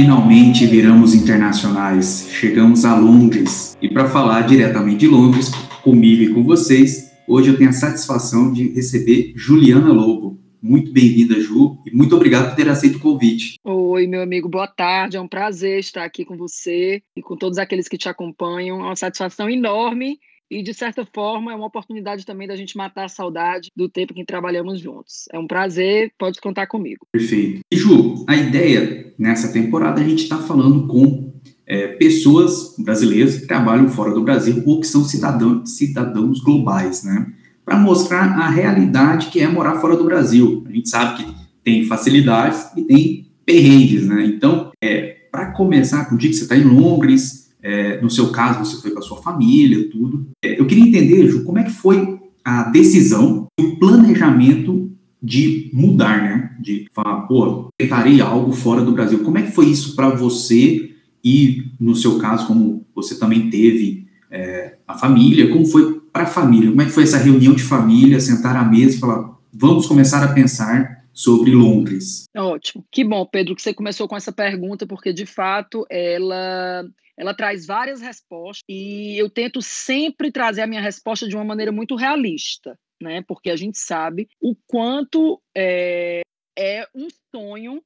Finalmente viramos internacionais, chegamos a Londres e para falar diretamente de Londres, comigo e com vocês, hoje eu tenho a satisfação de receber Juliana Lobo. Muito bem-vinda, Ju, e muito obrigado por ter aceito o convite. Oi, meu amigo, boa tarde. É um prazer estar aqui com você e com todos aqueles que te acompanham. É uma satisfação enorme e, de certa forma, é uma oportunidade também da gente matar a saudade do tempo que trabalhamos juntos. É um prazer, pode contar comigo. Perfeito. E, Ju, a ideia nessa temporada, a gente está falando com é, pessoas brasileiras que trabalham fora do Brasil ou que são cidadãos, cidadãos globais, né? Para mostrar a realidade que é morar fora do Brasil. A gente sabe que tem facilidades e tem perrengues, né? Então, é, para começar, com o dia que você está em Londres, é, no seu caso, você foi com a sua família, tudo. É, eu queria entender, Ju, como é que foi a decisão e o planejamento de mudar, né? De falar, pô, tentarei algo fora do Brasil. Como é que foi isso para você e, no seu caso, como você também teve é, a família, como foi para a família? Como é que foi essa reunião de família, sentar à mesa e falar, vamos começar a pensar sobre Londres? Ótimo. Que bom, Pedro, que você começou com essa pergunta, porque, de fato, ela ela traz várias respostas e eu tento sempre trazer a minha resposta de uma maneira muito realista, né? Porque a gente sabe o quanto é, é um sonho,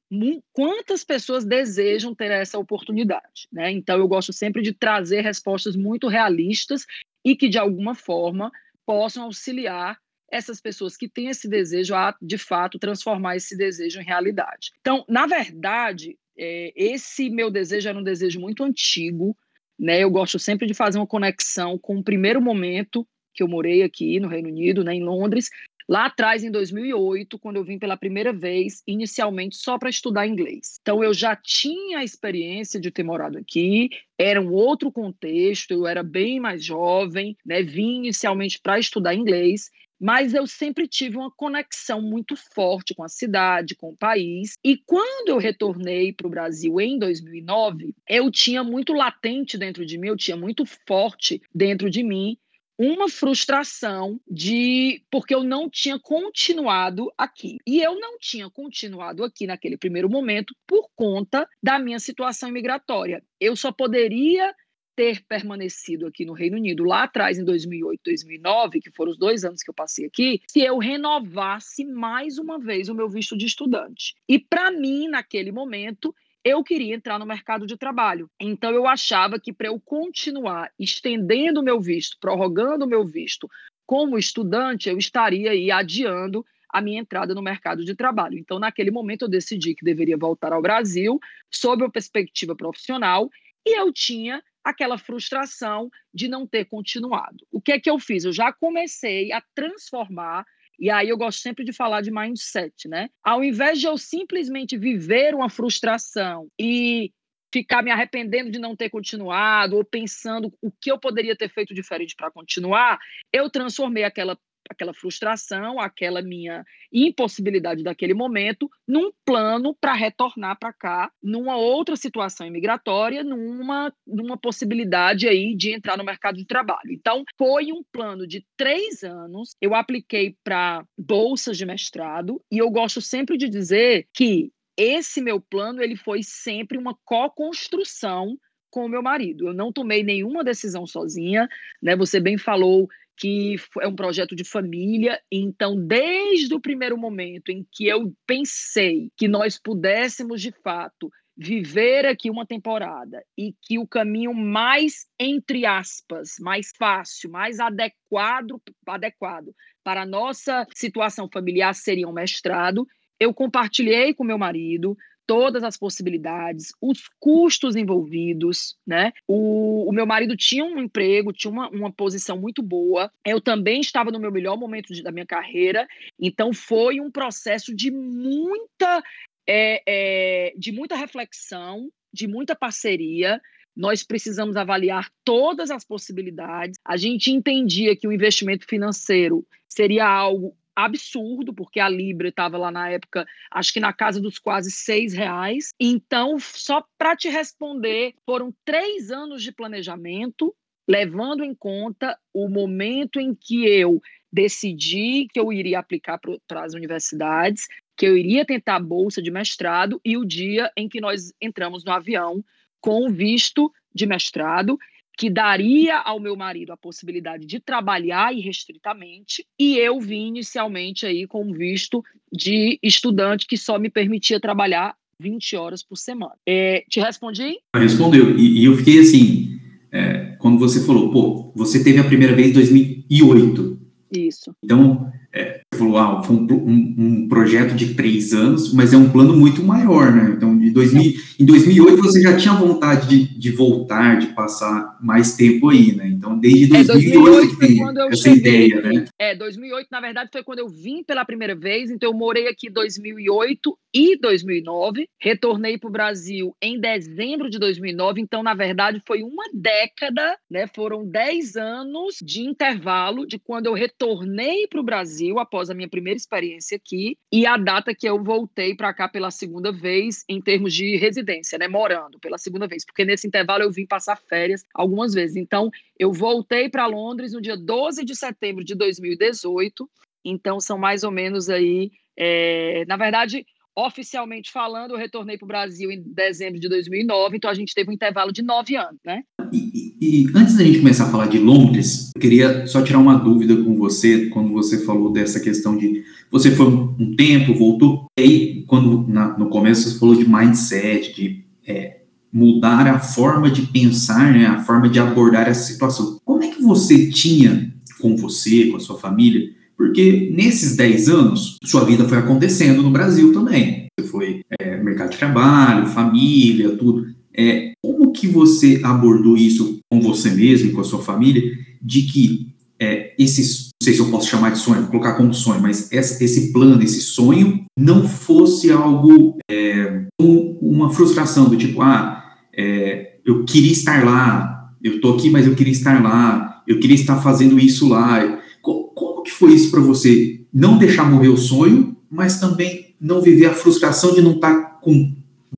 quantas pessoas desejam ter essa oportunidade, né? Então eu gosto sempre de trazer respostas muito realistas e que de alguma forma possam auxiliar essas pessoas que têm esse desejo a, de fato, transformar esse desejo em realidade. Então, na verdade, é, esse meu desejo era um desejo muito antigo, né? Eu gosto sempre de fazer uma conexão com o primeiro momento que eu morei aqui no Reino Unido, né, em Londres, lá atrás em 2008, quando eu vim pela primeira vez, inicialmente só para estudar inglês. Então eu já tinha a experiência de ter morado aqui, era um outro contexto, eu era bem mais jovem, né? Vim inicialmente para estudar inglês mas eu sempre tive uma conexão muito forte com a cidade, com o país. E quando eu retornei para o Brasil em 2009, eu tinha muito latente dentro de mim, eu tinha muito forte dentro de mim uma frustração de porque eu não tinha continuado aqui. E eu não tinha continuado aqui naquele primeiro momento por conta da minha situação imigratória. Eu só poderia ter permanecido aqui no Reino Unido lá atrás, em 2008, 2009, que foram os dois anos que eu passei aqui, se eu renovasse mais uma vez o meu visto de estudante. E para mim, naquele momento, eu queria entrar no mercado de trabalho. Então eu achava que para eu continuar estendendo o meu visto, prorrogando o meu visto como estudante, eu estaria aí adiando a minha entrada no mercado de trabalho. Então, naquele momento, eu decidi que deveria voltar ao Brasil sob uma perspectiva profissional e eu tinha aquela frustração de não ter continuado. O que é que eu fiz? Eu já comecei a transformar e aí eu gosto sempre de falar de mindset, né? Ao invés de eu simplesmente viver uma frustração e ficar me arrependendo de não ter continuado ou pensando o que eu poderia ter feito diferente para continuar, eu transformei aquela aquela frustração, aquela minha impossibilidade daquele momento, num plano para retornar para cá, numa outra situação imigratória, numa, numa possibilidade aí de entrar no mercado de trabalho. Então, foi um plano de três anos. Eu apliquei para bolsas de mestrado e eu gosto sempre de dizer que esse meu plano ele foi sempre uma co-construção com o meu marido. Eu não tomei nenhuma decisão sozinha, né? Você bem falou que é um projeto de família. Então, desde o primeiro momento em que eu pensei que nós pudéssemos, de fato, viver aqui uma temporada e que o caminho mais, entre aspas, mais fácil, mais adequado, adequado para a nossa situação familiar seria um mestrado, eu compartilhei com meu marido, todas as possibilidades, os custos envolvidos, né? O, o meu marido tinha um emprego, tinha uma, uma posição muito boa. Eu também estava no meu melhor momento de, da minha carreira, então foi um processo de muita, é, é, de muita reflexão, de muita parceria. Nós precisamos avaliar todas as possibilidades. A gente entendia que o investimento financeiro seria algo absurdo, porque a Libra estava lá na época, acho que na casa dos quase seis reais. Então, só para te responder, foram três anos de planejamento, levando em conta o momento em que eu decidi que eu iria aplicar para as universidades, que eu iria tentar a bolsa de mestrado e o dia em que nós entramos no avião com visto de mestrado que daria ao meu marido a possibilidade de trabalhar irrestritamente, e eu vim inicialmente aí com visto de estudante que só me permitia trabalhar 20 horas por semana. É, te respondi? Respondeu, e, e eu fiquei assim, é, quando você falou, pô, você teve a primeira vez em 2008. Isso. Então, é, falou, ah, foi um, um, um, projeto de três anos, mas é um plano muito maior, né? Então, de 2000, em 2008 você já tinha vontade de, de voltar, de passar mais tempo aí, né? Então, desde 2008, é, 2008 que tem essa cheguei, ideia, né? É, 2008, na verdade, foi quando eu vim pela primeira vez, então eu morei aqui 2008 e 2009, retornei para o Brasil em dezembro de 2009, então, na verdade, foi uma década, né? Foram 10 anos de intervalo de quando eu retornei para o Brasil após a minha primeira experiência aqui e a data que eu voltei para cá pela segunda vez em termos de residência, né, morando pela segunda vez, porque nesse intervalo eu vim passar férias algumas vezes. Então, eu voltei para Londres no dia 12 de setembro de 2018. Então, são mais ou menos aí, é, na verdade, oficialmente falando, eu retornei para o Brasil em dezembro de 2009, então a gente teve um intervalo de nove anos, né? E, e, antes da gente começar a falar de Londres, eu queria só tirar uma dúvida com você, quando você falou dessa questão de você foi um, tempo, voltou, e aí, quando na, no começo você falou de mindset, de é, mudar a forma de pensar, né, a forma de abordar essa situação. Como é que você tinha com você, com a sua família, porque nesses 10 anos, sua vida foi acontecendo no Brasil também. Você foi é, mercado de trabalho, família, tudo. É, como que você abordou isso com você mesmo, com a sua família, de que é, esses, não sei se eu posso chamar de sonho, vou colocar como sonho, mas esse, plano, esse sonho, não fosse algo, é, uma frustração do tipo, ah, é, eu queria estar lá, eu tô aqui, mas eu queria estar lá, eu queria estar fazendo isso lá, como que foi isso para você? Não deixar morrer o sonho, mas também não viver a frustração de não estar tá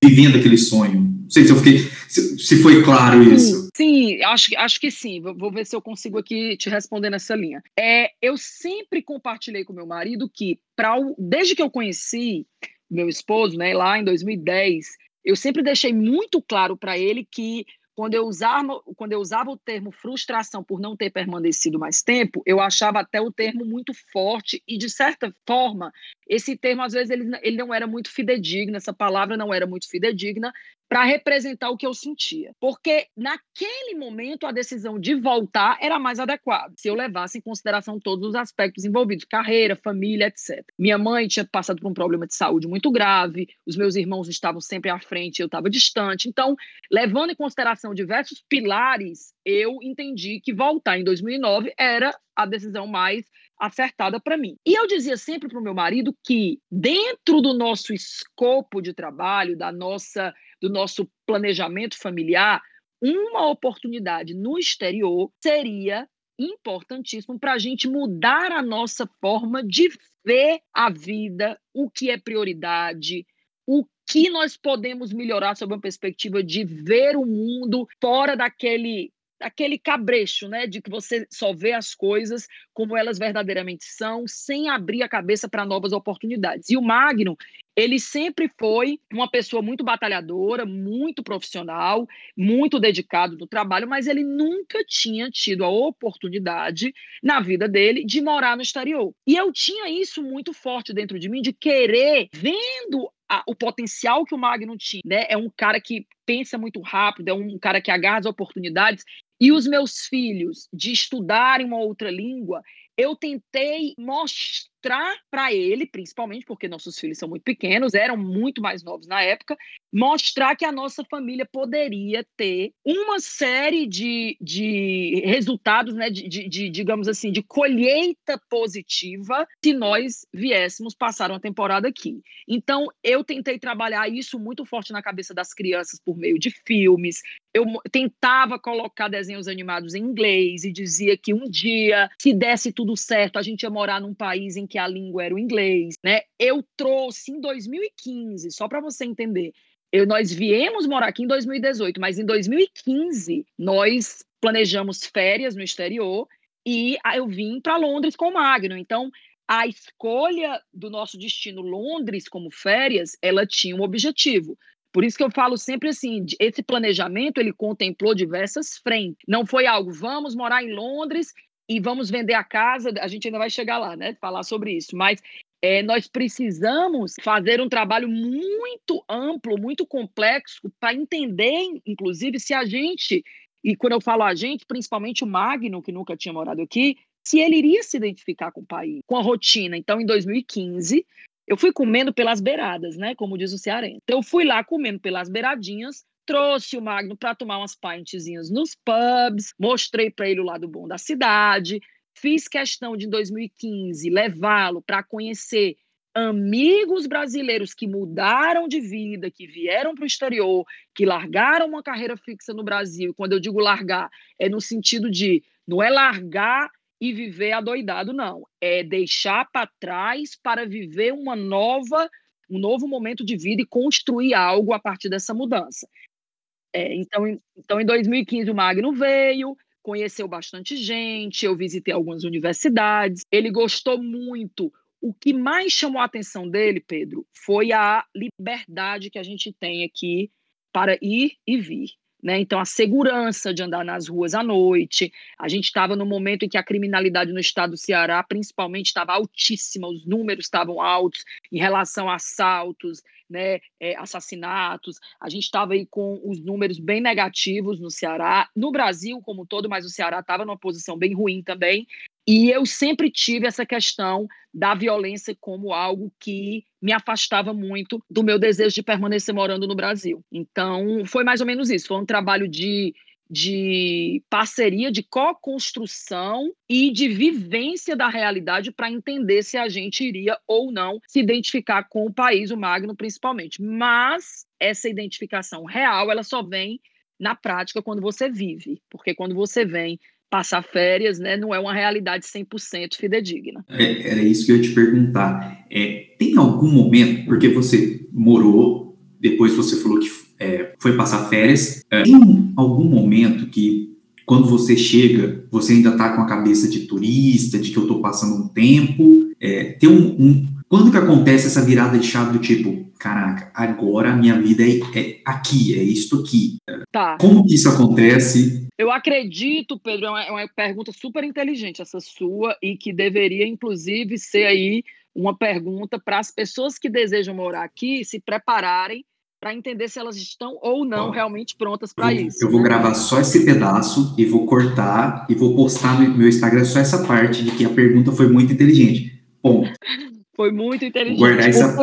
vivendo aquele sonho. Não sei se eu fiquei, se, se foi claro isso. Sim, acho, acho que sim. Vou ver se eu consigo aqui te responder nessa linha. É, eu sempre compartilhei com meu marido que, pra, desde que eu conheci meu esposo, né, lá em 2010, eu sempre deixei muito claro para ele que quando eu, usava, quando eu usava o termo frustração por não ter permanecido mais tempo, eu achava até o termo muito forte e, de certa forma, esse termo, às vezes, ele, ele não era muito fidedigno, essa palavra não era muito fidedigna, para representar o que eu sentia. Porque naquele momento a decisão de voltar era mais adequada, se eu levasse em consideração todos os aspectos envolvidos, carreira, família, etc. Minha mãe tinha passado por um problema de saúde muito grave, os meus irmãos estavam sempre à frente, eu estava distante. Então, levando em consideração diversos pilares, eu entendi que voltar em 2009 era a decisão mais acertada para mim. E eu dizia sempre para o meu marido que dentro do nosso escopo de trabalho, da nossa do nosso planejamento familiar, uma oportunidade no exterior seria importantíssimo para a gente mudar a nossa forma de ver a vida, o que é prioridade, o que nós podemos melhorar sob uma perspectiva de ver o mundo fora daquele aquele cabrecho, né, de que você só vê as coisas como elas verdadeiramente são, sem abrir a cabeça para novas oportunidades. E o Magno, ele sempre foi uma pessoa muito batalhadora, muito profissional, muito dedicado no trabalho, mas ele nunca tinha tido a oportunidade na vida dele de morar no exterior. E eu tinha isso muito forte dentro de mim, de querer, vendo a, o potencial que o Magno tinha, né? É um cara que pensa muito rápido, é um cara que agarra as oportunidades. E os meus filhos de estudarem uma outra língua, eu tentei mostrar mostrar para ele, principalmente porque nossos filhos são muito pequenos, eram muito mais novos na época, mostrar que a nossa família poderia ter uma série de, de resultados, né, de, de, de, digamos assim, de colheita positiva se nós viéssemos passar uma temporada aqui. Então, eu tentei trabalhar isso muito forte na cabeça das crianças por meio de filmes. Eu tentava colocar desenhos animados em inglês e dizia que um dia, se desse tudo certo, a gente ia morar num país em que que a língua era o inglês, né? Eu trouxe em 2015, só para você entender, eu, nós viemos morar aqui em 2018, mas em 2015 nós planejamos férias no exterior e eu vim para Londres com o Magno. Então, a escolha do nosso destino Londres como férias, ela tinha um objetivo. Por isso que eu falo sempre assim, esse planejamento ele contemplou diversas frentes. Não foi algo, vamos morar em Londres e vamos vender a casa, a gente ainda vai chegar lá, né? Falar sobre isso. Mas é, nós precisamos fazer um trabalho muito amplo, muito complexo, para entender, inclusive, se a gente, e quando eu falo a gente, principalmente o Magno, que nunca tinha morado aqui, se ele iria se identificar com o país, com a rotina. Então, em 2015, eu fui comendo pelas beiradas, né? Como diz o cearense. Então, eu fui lá comendo pelas beiradinhas, trouxe o Magno para tomar umas pintzinhas nos pubs, mostrei para ele o lado bom da cidade, fiz questão de, em 2015, levá-lo para conhecer amigos brasileiros que mudaram de vida, que vieram para o exterior, que largaram uma carreira fixa no Brasil. Quando eu digo largar, é no sentido de não é largar e viver adoidado, não. É deixar para trás para viver uma nova, um novo momento de vida e construir algo a partir dessa mudança. É, então, então, em 2015, o Magno veio, conheceu bastante gente, eu visitei algumas universidades, ele gostou muito. O que mais chamou a atenção dele, Pedro, foi a liberdade que a gente tem aqui para ir e vir. Né? Então, a segurança de andar nas ruas à noite. A gente estava no momento em que a criminalidade no estado do Ceará, principalmente, estava altíssima, os números estavam altos em relação a assaltos, né, é, assassinatos. A gente estava aí com os números bem negativos no Ceará, no Brasil como um todo, mas o Ceará estava numa posição bem ruim também. E eu sempre tive essa questão da violência como algo que me afastava muito do meu desejo de permanecer morando no Brasil. Então, foi mais ou menos isso. Foi um trabalho de, de parceria, de co-construção e de vivência da realidade para entender se a gente iria ou não se identificar com o país, o Magno principalmente. Mas essa identificação real, ela só vem na prática quando você vive, porque quando você vem passar férias, né, não é uma realidade 100% fidedigna. É, era isso que eu ia te perguntar. É, tem algum momento, porque você morou, depois você falou que é, foi passar férias, é, tem algum momento que quando você chega, você ainda está com a cabeça de turista, de que eu estou passando um tempo, é, tem um, um, quando que acontece essa virada de chave do tipo, caraca, agora a minha vida é, é aqui, é isto aqui. Tá. Como que isso acontece? Eu acredito, Pedro, é uma, é uma pergunta super inteligente essa sua e que deveria, inclusive, ser aí uma pergunta para as pessoas que desejam morar aqui se prepararem para entender se elas estão ou não realmente prontas para isso. Eu vou né? gravar só esse pedaço e vou cortar e vou postar no meu Instagram só essa parte de que a pergunta foi muito inteligente. Ponto. Foi muito inteligente. Guardar essa,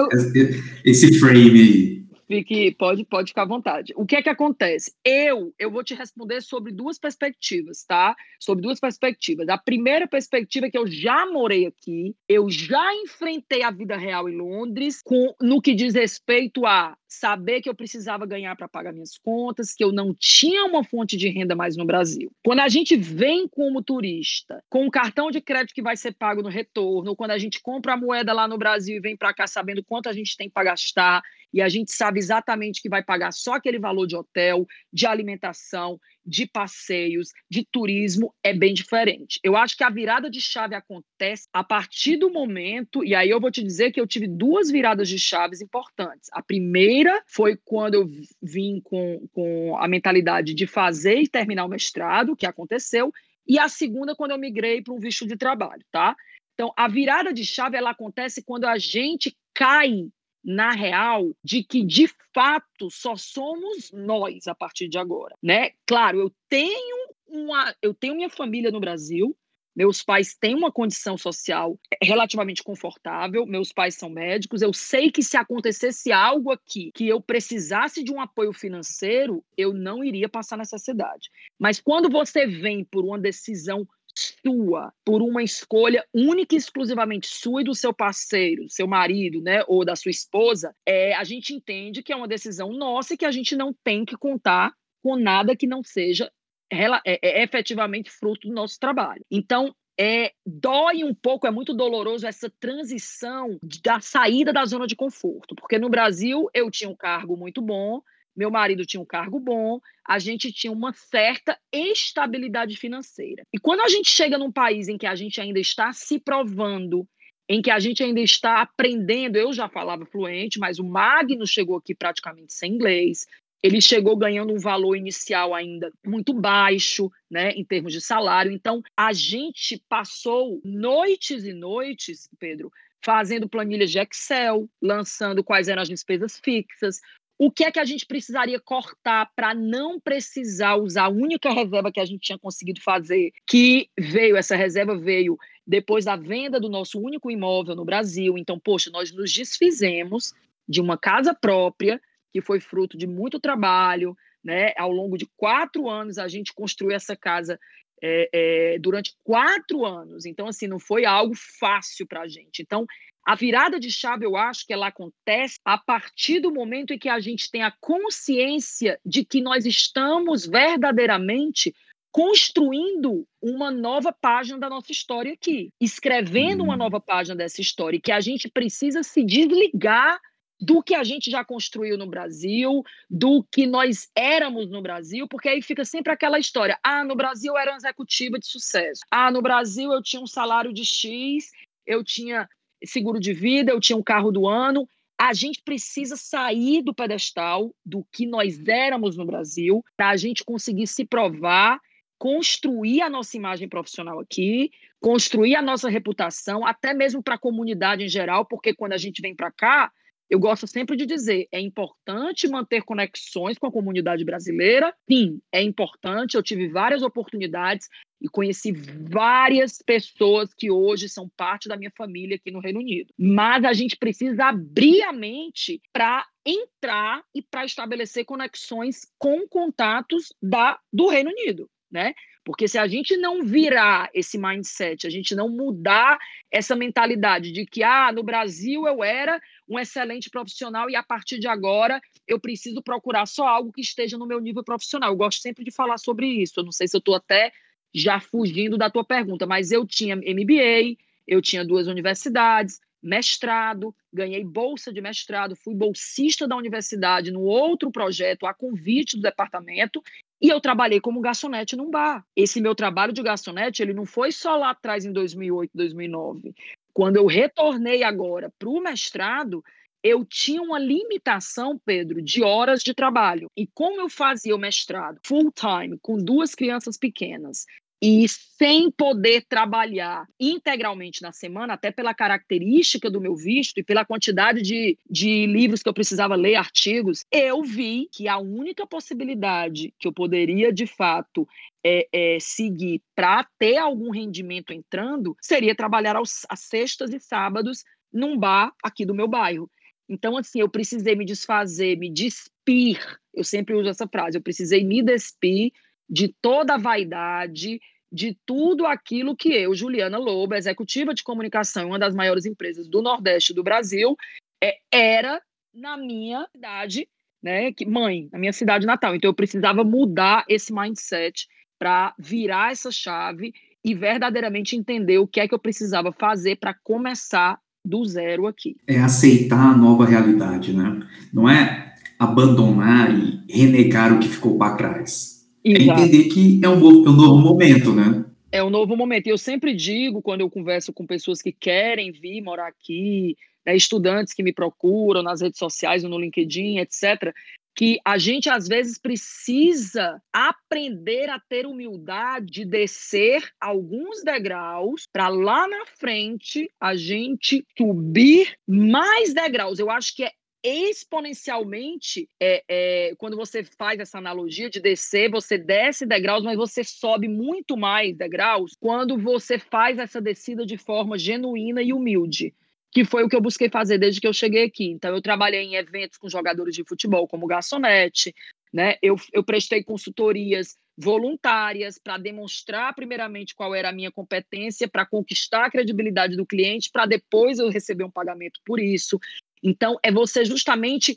esse frame aí. Fique, pode, pode ficar à vontade. O que é que acontece? Eu, eu vou te responder sobre duas perspectivas, tá? Sobre duas perspectivas. A primeira perspectiva é que eu já morei aqui, eu já enfrentei a vida real em Londres, com, no que diz respeito a saber que eu precisava ganhar para pagar minhas contas, que eu não tinha uma fonte de renda mais no Brasil. Quando a gente vem como turista, com o cartão de crédito que vai ser pago no retorno, quando a gente compra a moeda lá no Brasil e vem para cá sabendo quanto a gente tem para gastar, e a gente sabe exatamente que vai pagar só aquele valor de hotel, de alimentação, de passeios, de turismo, é bem diferente. Eu acho que a virada de chave acontece a partir do momento, e aí eu vou te dizer que eu tive duas viradas de chaves importantes. A primeira foi quando eu vim com, com a mentalidade de fazer e terminar o mestrado, que aconteceu, e a segunda quando eu migrei para um visto de trabalho, tá? Então, a virada de chave ela acontece quando a gente cai na real de que de fato só somos nós a partir de agora, né? Claro, eu tenho uma, eu tenho minha família no Brasil, meus pais têm uma condição social relativamente confortável, meus pais são médicos. Eu sei que se acontecesse algo aqui que eu precisasse de um apoio financeiro, eu não iria passar necessidade. Mas quando você vem por uma decisão sua, por uma escolha única e exclusivamente sua e do seu parceiro, seu marido, né, ou da sua esposa, é, a gente entende que é uma decisão nossa e que a gente não tem que contar com nada que não seja é, é, efetivamente fruto do nosso trabalho. Então, é, dói um pouco, é muito doloroso essa transição da saída da zona de conforto, porque no Brasil eu tinha um cargo muito bom, meu marido tinha um cargo bom, a gente tinha uma certa estabilidade financeira. E quando a gente chega num país em que a gente ainda está se provando em que a gente ainda está aprendendo. Eu já falava fluente, mas o Magno chegou aqui praticamente sem inglês. Ele chegou ganhando um valor inicial ainda muito baixo, né, em termos de salário. Então, a gente passou noites e noites, Pedro, fazendo planilhas de Excel, lançando quais eram as despesas fixas, o que é que a gente precisaria cortar para não precisar usar a única reserva que a gente tinha conseguido fazer, que veio, essa reserva veio depois da venda do nosso único imóvel no Brasil. Então, poxa, nós nos desfizemos de uma casa própria, que foi fruto de muito trabalho, né? Ao longo de quatro anos, a gente construiu essa casa é, é, durante quatro anos. Então, assim, não foi algo fácil para a gente. Então, a virada de chave, eu acho que ela acontece a partir do momento em que a gente tem a consciência de que nós estamos verdadeiramente construindo uma nova página da nossa história aqui, escrevendo uma uhum. nova página dessa história, e que a gente precisa se desligar do que a gente já construiu no Brasil, do que nós éramos no Brasil, porque aí fica sempre aquela história: ah, no Brasil eu era uma executiva de sucesso, ah, no Brasil eu tinha um salário de X, eu tinha seguro de vida, eu tinha um carro do ano. A gente precisa sair do pedestal do que nós éramos no Brasil para a gente conseguir se provar construir a nossa imagem profissional aqui, construir a nossa reputação, até mesmo para a comunidade em geral, porque quando a gente vem para cá, eu gosto sempre de dizer, é importante manter conexões com a comunidade brasileira. Sim, é importante. Eu tive várias oportunidades e conheci várias pessoas que hoje são parte da minha família aqui no Reino Unido. Mas a gente precisa abrir a mente para entrar e para estabelecer conexões com contatos da, do Reino Unido né? Porque se a gente não virar esse mindset, a gente não mudar essa mentalidade de que ah, no Brasil eu era um excelente profissional e a partir de agora eu preciso procurar só algo que esteja no meu nível profissional. Eu gosto sempre de falar sobre isso. Eu não sei se eu estou até já fugindo da tua pergunta, mas eu tinha MBA, eu tinha duas universidades, mestrado, ganhei bolsa de mestrado, fui bolsista da universidade no outro projeto a convite do departamento e eu trabalhei como garçonete num bar. Esse meu trabalho de garçonete, ele não foi só lá atrás em 2008, 2009. Quando eu retornei agora para o mestrado, eu tinha uma limitação, Pedro, de horas de trabalho. E como eu fazia o mestrado full time, com duas crianças pequenas, e sem poder trabalhar integralmente na semana, até pela característica do meu visto e pela quantidade de, de livros que eu precisava ler, artigos, eu vi que a única possibilidade que eu poderia, de fato, é, é, seguir para ter algum rendimento entrando seria trabalhar aos, às sextas e sábados num bar aqui do meu bairro. Então, assim, eu precisei me desfazer, me despir. Eu sempre uso essa frase: eu precisei me despir de toda a vaidade, de tudo aquilo que eu, Juliana Lobo, executiva de comunicação, uma das maiores empresas do Nordeste do Brasil, é, era na minha cidade, né, que, mãe, na minha cidade natal. Então eu precisava mudar esse mindset para virar essa chave e verdadeiramente entender o que é que eu precisava fazer para começar do zero aqui. É aceitar a nova realidade, né? Não é abandonar e renegar o que ficou para trás é entender que é um, novo, é um novo momento, né? É um novo momento. E eu sempre digo, quando eu converso com pessoas que querem vir morar aqui, né, estudantes que me procuram nas redes sociais, no LinkedIn, etc., que a gente às vezes precisa aprender a ter humildade de descer alguns degraus para lá na frente a gente subir mais degraus. Eu acho que é exponencialmente é, é, quando você faz essa analogia de descer, você desce degraus, mas você sobe muito mais degraus quando você faz essa descida de forma genuína e humilde. Que foi o que eu busquei fazer desde que eu cheguei aqui. Então, eu trabalhei em eventos com jogadores de futebol, como garçonete, né? Eu, eu prestei consultorias voluntárias para demonstrar, primeiramente, qual era a minha competência, para conquistar a credibilidade do cliente, para depois eu receber um pagamento por isso. Então, é você justamente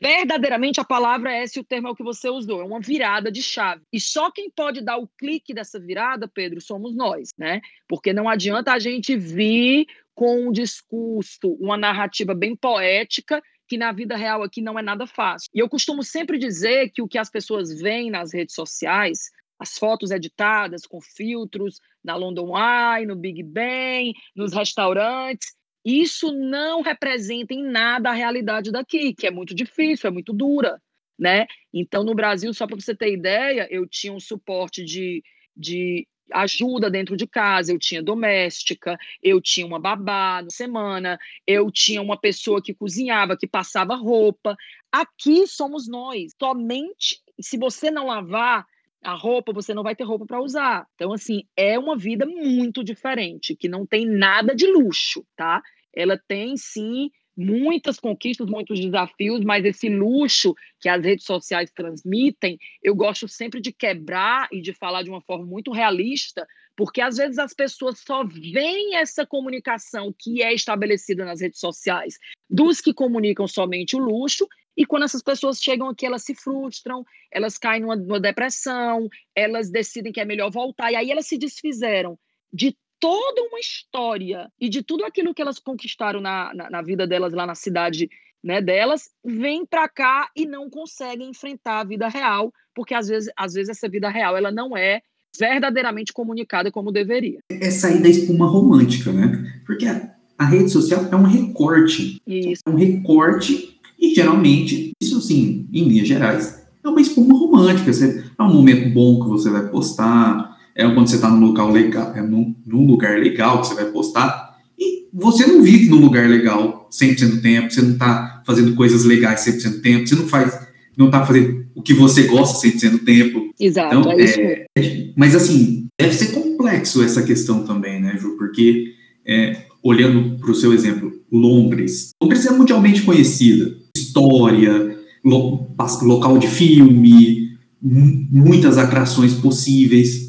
verdadeiramente a palavra é esse o termo é o que você usou, é uma virada de chave. E só quem pode dar o clique dessa virada, Pedro, somos nós, né? Porque não adianta a gente vir com um discurso, uma narrativa bem poética, que na vida real aqui não é nada fácil. E eu costumo sempre dizer que o que as pessoas veem nas redes sociais, as fotos editadas com filtros na London Eye, no Big Ben, nos restaurantes, isso não representa em nada a realidade daqui, que é muito difícil, é muito dura, né? Então, no Brasil, só para você ter ideia, eu tinha um suporte de, de ajuda dentro de casa, eu tinha doméstica, eu tinha uma babá na semana, eu tinha uma pessoa que cozinhava, que passava roupa. Aqui somos nós. Somente se você não lavar a roupa, você não vai ter roupa para usar. Então, assim, é uma vida muito diferente, que não tem nada de luxo, tá? Ela tem sim muitas conquistas, muitos desafios, mas esse luxo que as redes sociais transmitem, eu gosto sempre de quebrar e de falar de uma forma muito realista, porque às vezes as pessoas só veem essa comunicação que é estabelecida nas redes sociais dos que comunicam somente o luxo, e quando essas pessoas chegam aqui, elas se frustram, elas caem numa, numa depressão, elas decidem que é melhor voltar, e aí elas se desfizeram de toda uma história e de tudo aquilo que elas conquistaram na, na, na vida delas lá na cidade né, delas, vêm para cá e não conseguem enfrentar a vida real, porque às vezes, às vezes essa vida real ela não é verdadeiramente comunicada como deveria. É sair da espuma romântica, né? Porque a, a rede social é um recorte. Isso. É um recorte e geralmente, isso sim, em linhas gerais, é uma espuma romântica. é um momento bom que você vai postar, é quando você está num local legal, é num, num, lugar legal que você vai postar, e você não vive num lugar legal 100% do tempo, você não está fazendo coisas legais 100% do tempo, você não faz, não está fazendo o que você gosta 100% do tempo. Exato, então, é, é Mas assim, deve ser complexo essa questão também, né, Ju, porque é, olhando para o seu exemplo, Londres. Londres é mundialmente conhecida, história, lo, local de filme, muitas atrações possíveis.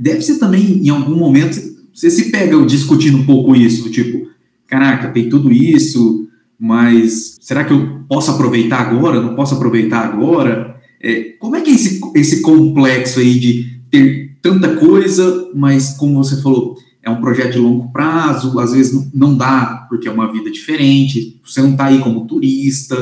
Deve ser também, em algum momento, você se pega discutindo um pouco isso, tipo, caraca, tem tudo isso, mas será que eu posso aproveitar agora? Não posso aproveitar agora? É, como é que é esse, esse complexo aí de ter tanta coisa, mas como você falou, é um projeto de longo prazo, às vezes não, dá, porque é uma vida diferente, você não está aí como turista,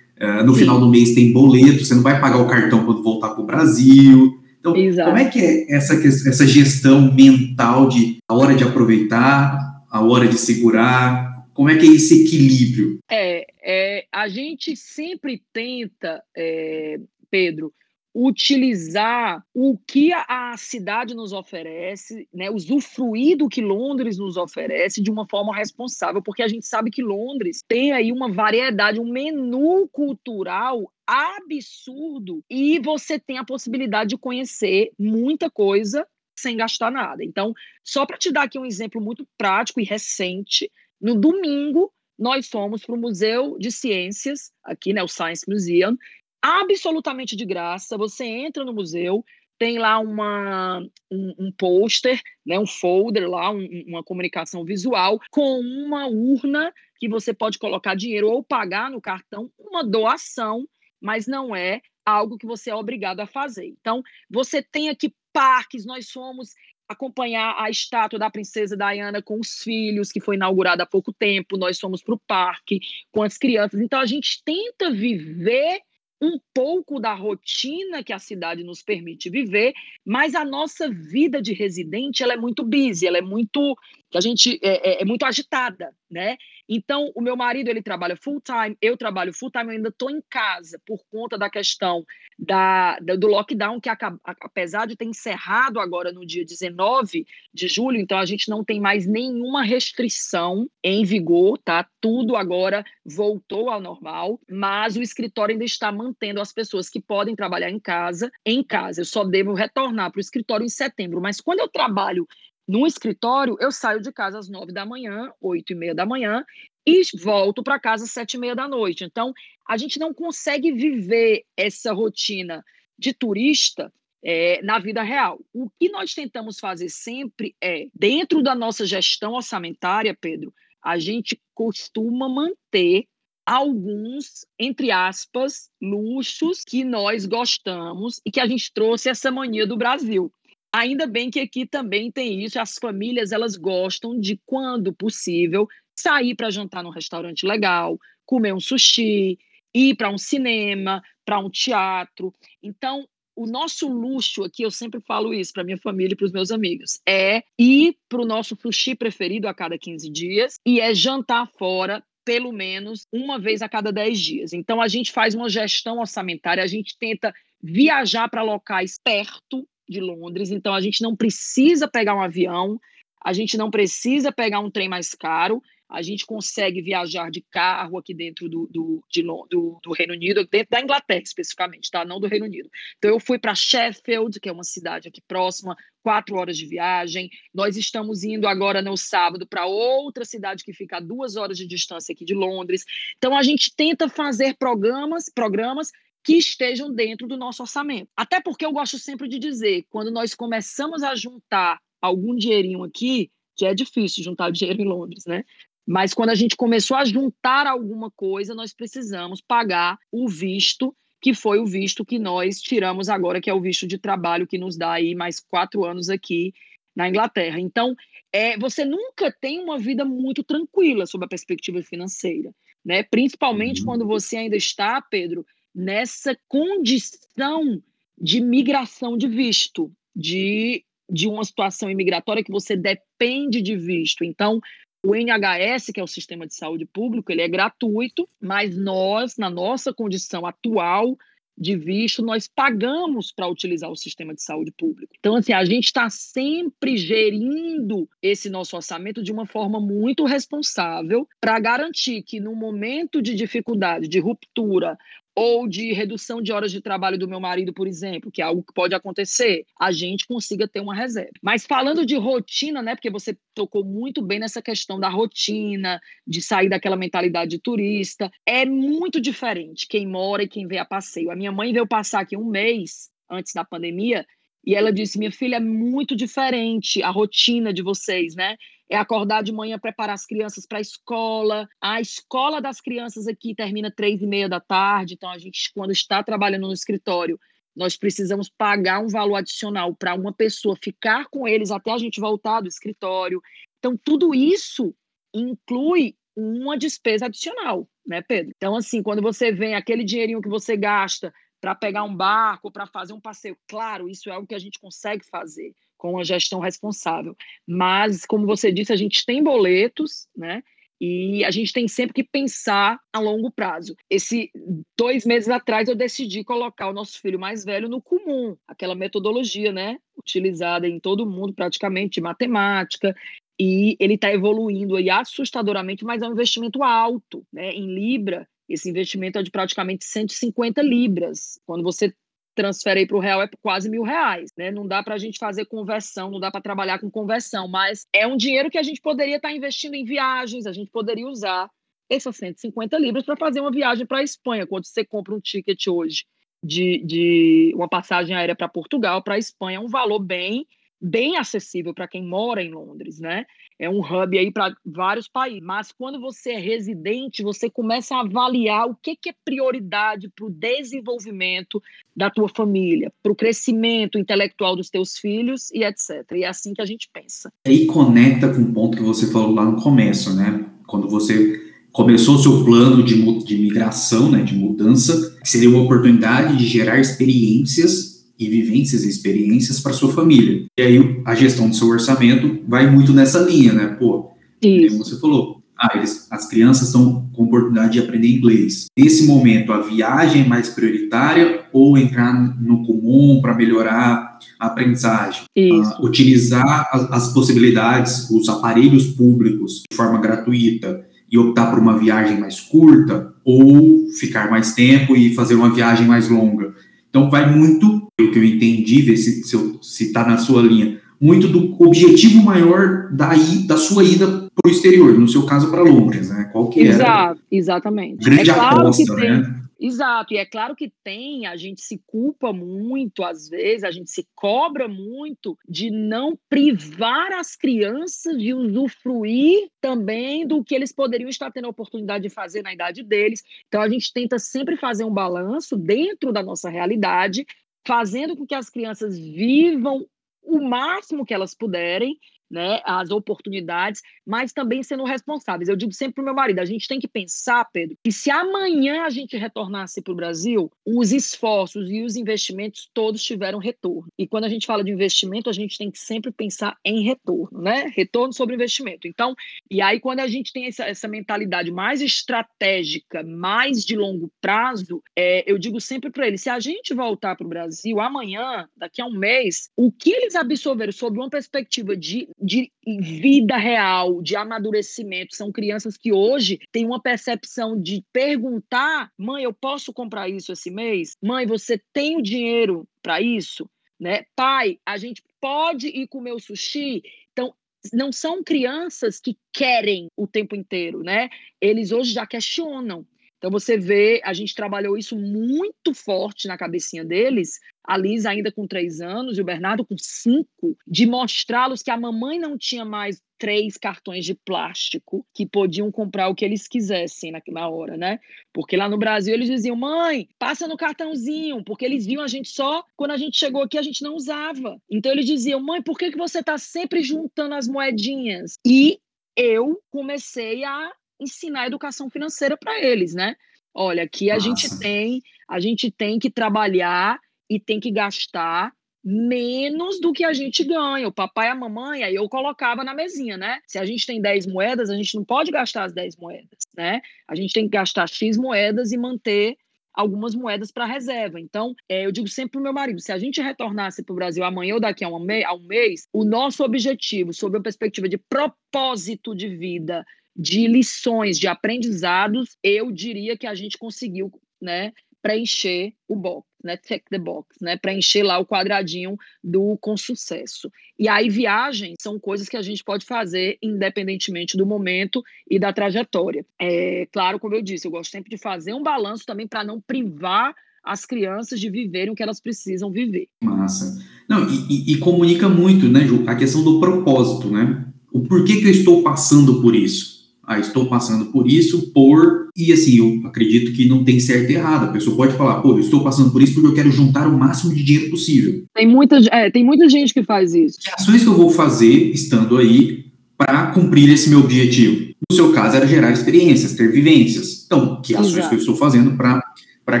é, no Sim. final do mês tem boleto, você não vai pagar o cartão quando voltar para o Brasil. Então, Exato. como é que é essa, essa gestão mental de a hora de aproveitar, a hora de segurar? Como é que é esse equilíbrio? É, é a gente sempre tenta, é, Pedro, utilizar o que a, cidade nos oferece, né, usufruir do que Londres nos oferece de uma forma responsável, porque a gente sabe que Londres tem aí uma variedade, um menu cultural absurdo e você tem a possibilidade de conhecer muita coisa sem gastar nada. Então, só para te dar aqui um exemplo muito prático e recente, no domingo nós fomos para o Museu de Ciências, aqui, né, o Science Museum, absolutamente de graça. Você entra no museu, tem lá uma, um, um pôster, né, um folder lá, um, uma comunicação visual com uma urna que você pode colocar dinheiro ou pagar no cartão, uma doação, mas não é algo que você é obrigado a fazer. Então, você tem aqui parques, nós fomos acompanhar a estátua da princesa Diana com os filhos, que foi inaugurada há pouco tempo, nós fomos para o parque com as crianças. Então, a gente tenta viver um pouco da rotina que a cidade nos permite viver, mas a nossa vida de residente ela é muito busy, ela é muito que a gente é, é, é muito agitada, né? Então, o meu marido, ele trabalha full time, eu trabalho full time, eu ainda estou em casa por conta da questão da, do lockdown, que apesar de ter encerrado agora no dia 19 de julho, então a gente não tem mais nenhuma restrição em vigor, tá? Tudo agora voltou ao normal, mas o escritório ainda está mantendo as pessoas que podem trabalhar em casa, em casa. Eu só devo retornar para o escritório em setembro, mas quando eu trabalho no escritório, eu saio de casa às nove da manhã, oito e meia da manhã, e volto para casa às sete e meia da noite. Então, a gente não consegue viver essa rotina de turista é, na vida real. O que nós tentamos fazer sempre é, dentro da nossa gestão orçamentária, Pedro, a gente costuma manter alguns, entre aspas, luxos que nós gostamos e que a gente trouxe essa mania do Brasil. Ainda bem que aqui também tem isso, as famílias elas gostam de, quando possível, sair para jantar num restaurante legal, comer um sushi, ir para um cinema, para um teatro. Então, o nosso luxo aqui, eu sempre falo isso para minha família e para os meus amigos, é ir para o nosso sushi preferido a cada 15 dias e é jantar fora pelo menos uma vez a cada 10 dias. Então a gente faz uma gestão orçamentária, a gente tenta viajar para locais perto de Londres, então a gente não precisa pegar um avião, a gente não precisa pegar um trem mais caro, a gente consegue viajar de carro aqui dentro do, do, de, do, do, Reino Unido, dentro da Inglaterra especificamente, tá? Não do Reino Unido. Então eu fui para Sheffield, que é uma cidade aqui próxima, quatro horas de viagem. Nós estamos indo agora no sábado para outra cidade que fica a duas horas de distância aqui de Londres. Então a gente tenta fazer programas, programas que estejam dentro do nosso orçamento. Até porque eu gosto sempre de dizer, quando nós começamos a juntar algum dinheirinho aqui, que é difícil juntar dinheiro em Londres, né? Mas quando a gente começou a juntar alguma coisa, nós precisamos pagar o visto, que foi o visto que nós tiramos agora, que é o visto de trabalho, que nos dá aí mais quatro anos aqui na Inglaterra. Então, é, você nunca tem uma vida muito tranquila sob a perspectiva financeira, né? Principalmente uhum. quando você ainda está, Pedro, nessa condição de migração de visto, de, de uma situação imigratória que você depende de visto. Então, o NHS, que é o Sistema de Saúde Público, ele é gratuito, mas nós, na nossa condição atual de visto, nós pagamos para utilizar o sistema de saúde público. Então, assim, a gente está sempre gerindo esse nosso orçamento de uma forma muito responsável para garantir que no momento de dificuldade, de ruptura ou de redução de horas de trabalho do meu marido, por exemplo, que é algo que pode acontecer, a gente consiga ter uma reserva. Mas falando de rotina, né, porque você tocou muito bem nessa questão da rotina, de sair daquela mentalidade de turista, é muito diferente quem mora e quem vê a passeio. A minha mãe veio passar aqui um mês antes da pandemia e ela disse: Minha filha, é muito diferente a rotina de vocês, né? É acordar de manhã, preparar as crianças para a escola. A escola das crianças aqui termina três e meia da tarde, então a gente, quando está trabalhando no escritório, nós precisamos pagar um valor adicional para uma pessoa ficar com eles até a gente voltar do escritório. Então, tudo isso inclui uma despesa adicional, né, Pedro? Então, assim, quando você vem aquele dinheirinho que você gasta para pegar um barco, para fazer um passeio. Claro, isso é algo que a gente consegue fazer com a gestão responsável. Mas, como você disse, a gente tem boletos, né? E a gente tem sempre que pensar a longo prazo. Esse dois meses atrás eu decidi colocar o nosso filho mais velho no comum, aquela metodologia, né, utilizada em todo mundo praticamente, de matemática. E ele está evoluindo aí assustadoramente, mas é um investimento alto, né? Em libra esse investimento é de praticamente 150 libras. Quando você transfere para o real é quase mil reais, né? Não dá para a gente fazer conversão, não dá para trabalhar com conversão, mas é um dinheiro que a gente poderia estar tá investindo em viagens, a gente poderia usar essas 150 libras para fazer uma viagem para a Espanha. Quando você compra um ticket hoje de, de uma passagem aérea para Portugal, para a Espanha, é um valor bem bem acessível para quem mora em Londres, né? É um hub aí para vários países. Mas quando você é residente, você começa a avaliar o que, que é prioridade para o desenvolvimento da tua família, para o crescimento intelectual dos teus filhos e etc. E é assim que a gente pensa. E conecta com o ponto que você falou lá no começo, né? Quando você começou seu plano de, de migração, né, de mudança, seria uma oportunidade de gerar experiências e vivências e experiências para sua família. E aí a gestão do seu orçamento vai muito nessa linha, né? Pô, como você falou, ah, eles, as crianças estão com oportunidade de aprender inglês. Nesse momento, a viagem é mais prioritária ou entrar no comum para melhorar a aprendizagem? Uh, utilizar as, as possibilidades, os aparelhos públicos de forma gratuita e optar por uma viagem mais curta ou ficar mais tempo e fazer uma viagem mais longa. Então, vai muito, o que eu entendi, ver se está se, tá na sua linha, muito do objetivo maior da, da sua ida para o exterior, no seu caso para Londres, né? Qual que Exato, exatamente. Grande é claro aposta, né? Exato, e é claro que tem, a gente se culpa muito, às vezes, a gente se cobra muito de não privar as crianças de usufruir também do que eles poderiam estar tendo a oportunidade de fazer na idade deles. Então, a gente tenta sempre fazer um balanço dentro da nossa realidade, fazendo com que as crianças vivam o máximo que elas puderem né, as oportunidades, mas também sendo responsáveis. Eu digo sempre para o meu marido: a gente tem que pensar, Pedro, que se amanhã a gente retornasse para o Brasil, os esforços e os investimentos todos tiveram retorno. E quando a gente fala de investimento, a gente tem que sempre pensar em retorno, né? Retorno sobre investimento. Então, e aí quando a gente tem essa, essa mentalidade mais estratégica, mais de longo prazo, é, eu digo sempre para eles: se a gente voltar para o Brasil amanhã, daqui a um mês, o que eles absorveram sobre uma perspectiva de de vida real, de amadurecimento. São crianças que hoje têm uma percepção de perguntar: mãe, eu posso comprar isso esse mês? Mãe, você tem o dinheiro para isso? Né? Pai, a gente pode ir comer o sushi? Então, não são crianças que querem o tempo inteiro, né? Eles hoje já questionam. Então você vê, a gente trabalhou isso muito forte na cabecinha deles, a Liz ainda com três anos e o Bernardo com cinco, de mostrá-los que a mamãe não tinha mais três cartões de plástico que podiam comprar o que eles quisessem na, hora, né? Porque lá no Brasil eles diziam, mãe, passa no cartãozinho, porque eles viam a gente só quando a gente chegou aqui a gente não usava. Então eles diziam, mãe, por que, que você está sempre juntando as moedinhas? E eu comecei a ensinar educação financeira para eles, né? Olha, aqui a Nossa. gente tem, a gente tem que trabalhar e tem que gastar menos do que a gente ganha. O papai e a mamãe, aí eu colocava na mesinha, né? Se a gente tem 10 moedas, a gente não pode gastar as 10 moedas, né? A gente tem que gastar X moedas e manter algumas moedas para reserva. Então, é, eu digo sempre para o meu marido: se a gente retornasse para o Brasil amanhã ou daqui a um, mês, o nosso objetivo, sob a perspectiva de propósito de vida, de lições, de aprendizados, eu diria que a gente conseguiu, né, preencher o box, né, check the box, né, preencher lá o quadradinho do com sucesso. E aí viagens são coisas que a gente pode fazer independentemente do momento e da trajetória. É claro, como eu disse, eu gosto sempre de fazer um balanço também para não privar as crianças de viverem o que elas precisam viver. Massa. Não, e, e, comunica muito, né, Ju, a questão do propósito, né? O porquê que eu estou passando por isso? Ah, estou passando por isso, por. E assim, eu acredito que não tem certo e errado. A pessoa pode falar, pô, eu estou passando por isso porque eu quero juntar o máximo de dinheiro possível. Tem muita, é, tem muita gente que faz isso. Que ações que eu vou fazer estando aí para cumprir esse meu objetivo? No seu caso, era gerar experiências, ter vivências. Então, que ações Exato. que eu estou fazendo para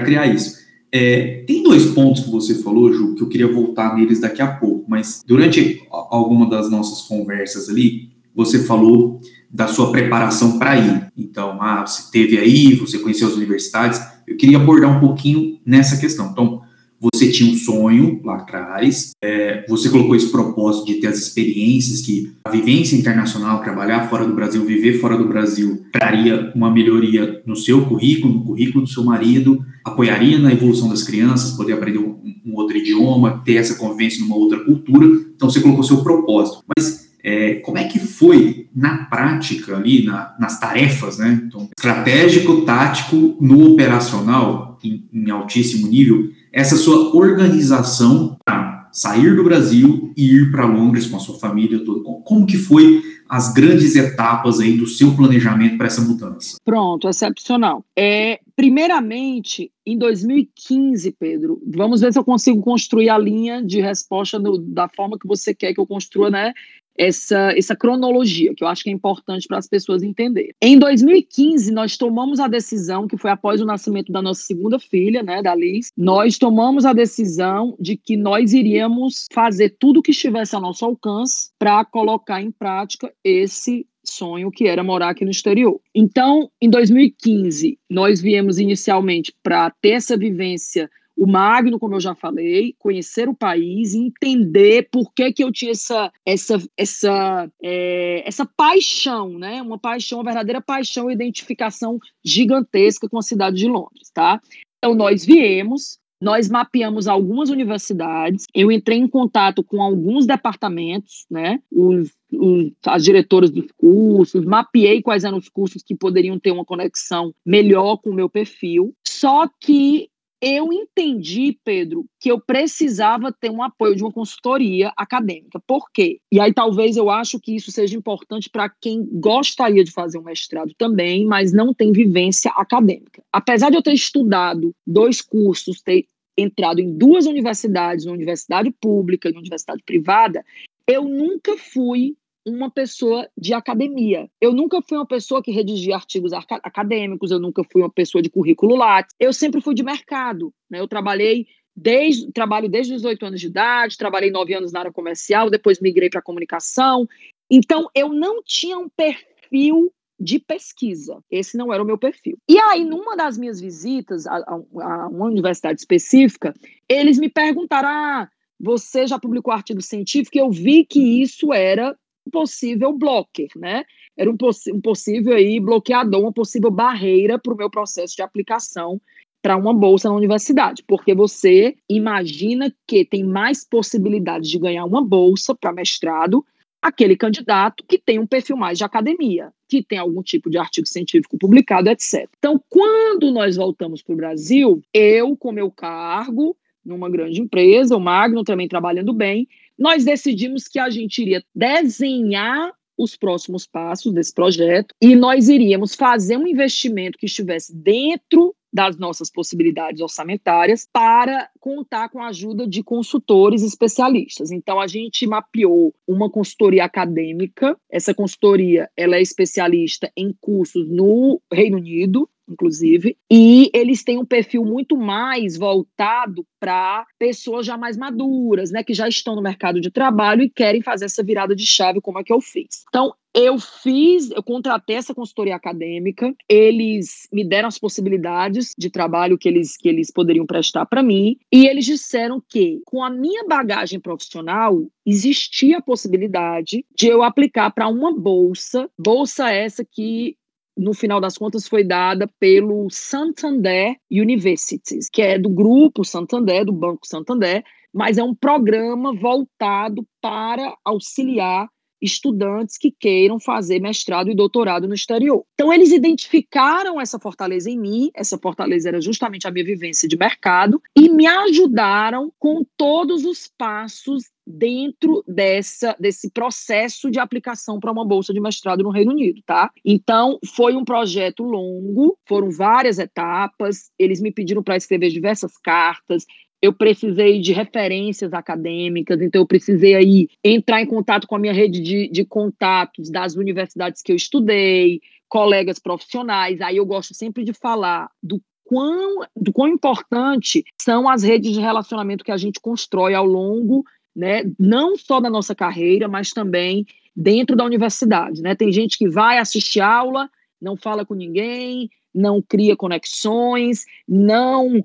criar isso? É, tem dois pontos que você falou, Ju, que eu queria voltar neles daqui a pouco, mas durante alguma das nossas conversas ali, você falou da sua preparação para ir. Então, ah, você teve aí, você conheceu as universidades. Eu queria abordar um pouquinho nessa questão. Então, você tinha um sonho lá atrás, é, você colocou esse propósito de ter as experiências que a vivência internacional, trabalhar fora do Brasil, viver fora do Brasil, traria uma melhoria no seu currículo, no currículo do seu marido, apoiaria na evolução das crianças, poder aprender um, um outro idioma, ter essa convivência numa outra cultura. Então, você colocou seu propósito. Mas é, como é que foi na prática ali, na, nas tarefas, né? Então, estratégico, tático, no operacional, em, em altíssimo nível, essa sua organização para sair do Brasil e ir para Londres com a sua família toda. Como que foi as grandes etapas aí do seu planejamento para essa mudança? Pronto, excepcional. É, primeiramente, em 2015, Pedro, vamos ver se eu consigo construir a linha de resposta no, da forma que você quer que eu construa, né? Essa, essa cronologia, que eu acho que é importante para as pessoas entenderem. Em 2015, nós tomamos a decisão, que foi após o nascimento da nossa segunda filha, né, da Liz, nós tomamos a decisão de que nós iríamos fazer tudo o que estivesse ao nosso alcance para colocar em prática esse sonho que era morar aqui no exterior. Então, em 2015, nós viemos inicialmente para ter essa vivência o Magno, como eu já falei, conhecer o país, entender por que, que eu tinha essa essa essa é, essa paixão, né? Uma paixão, uma verdadeira paixão, identificação gigantesca com a cidade de Londres, tá? Então nós viemos, nós mapeamos algumas universidades, eu entrei em contato com alguns departamentos, né? Os, os, as diretoras dos cursos, mapeei quais eram os cursos que poderiam ter uma conexão melhor com o meu perfil. Só que eu entendi, Pedro, que eu precisava ter um apoio de uma consultoria acadêmica. Por quê? E aí talvez eu acho que isso seja importante para quem gostaria de fazer um mestrado também, mas não tem vivência acadêmica. Apesar de eu ter estudado dois cursos, ter entrado em duas universidades, uma universidade pública e uma universidade privada, eu nunca fui uma pessoa de academia. Eu nunca fui uma pessoa que redigia artigos acadêmicos, eu nunca fui uma pessoa de currículo Lattes. Eu sempre fui de mercado. Né? Eu trabalhei desde trabalho desde os oito anos de idade, trabalhei nove anos na área comercial, depois migrei para comunicação. Então, eu não tinha um perfil de pesquisa. Esse não era o meu perfil. E aí, numa das minhas visitas a, a uma universidade específica, eles me perguntaram: ah, você já publicou artigo científico? E eu vi que isso era possível blocker, né? Era um, poss um possível aí bloqueador, uma possível barreira para o meu processo de aplicação para uma bolsa na universidade, porque você imagina que tem mais possibilidades de ganhar uma bolsa para mestrado aquele candidato que tem um perfil mais de academia, que tem algum tipo de artigo científico publicado, etc. Então, quando nós voltamos para o Brasil, eu, com meu cargo, numa grande empresa, o Magno também trabalhando bem, nós decidimos que a gente iria desenhar os próximos passos desse projeto e nós iríamos fazer um investimento que estivesse dentro das nossas possibilidades orçamentárias para contar com a ajuda de consultores especialistas. Então a gente mapeou uma consultoria acadêmica. Essa consultoria, ela é especialista em cursos no Reino Unido, inclusive, e eles têm um perfil muito mais voltado para pessoas já mais maduras, né, que já estão no mercado de trabalho e querem fazer essa virada de chave, como é que eu fiz. Então, eu fiz, eu contratei essa consultoria acadêmica, eles me deram as possibilidades de trabalho que eles, que eles poderiam prestar para mim, e eles disseram que, com a minha bagagem profissional, existia a possibilidade de eu aplicar para uma bolsa, bolsa essa que no final das contas, foi dada pelo Santander Universities, que é do grupo Santander, do Banco Santander, mas é um programa voltado para auxiliar estudantes que queiram fazer mestrado e doutorado no exterior. Então, eles identificaram essa fortaleza em mim, essa fortaleza era justamente a minha vivência de mercado, e me ajudaram com todos os passos dentro dessa, desse processo de aplicação para uma bolsa de mestrado no Reino Unido, tá? Então, foi um projeto longo, foram várias etapas, eles me pediram para escrever diversas cartas, eu precisei de referências acadêmicas, então eu precisei aí entrar em contato com a minha rede de, de contatos das universidades que eu estudei, colegas profissionais. Aí eu gosto sempre de falar do quão, do quão importante são as redes de relacionamento que a gente constrói ao longo, né, não só da nossa carreira, mas também dentro da universidade. Né? Tem gente que vai assistir aula, não fala com ninguém, não cria conexões, não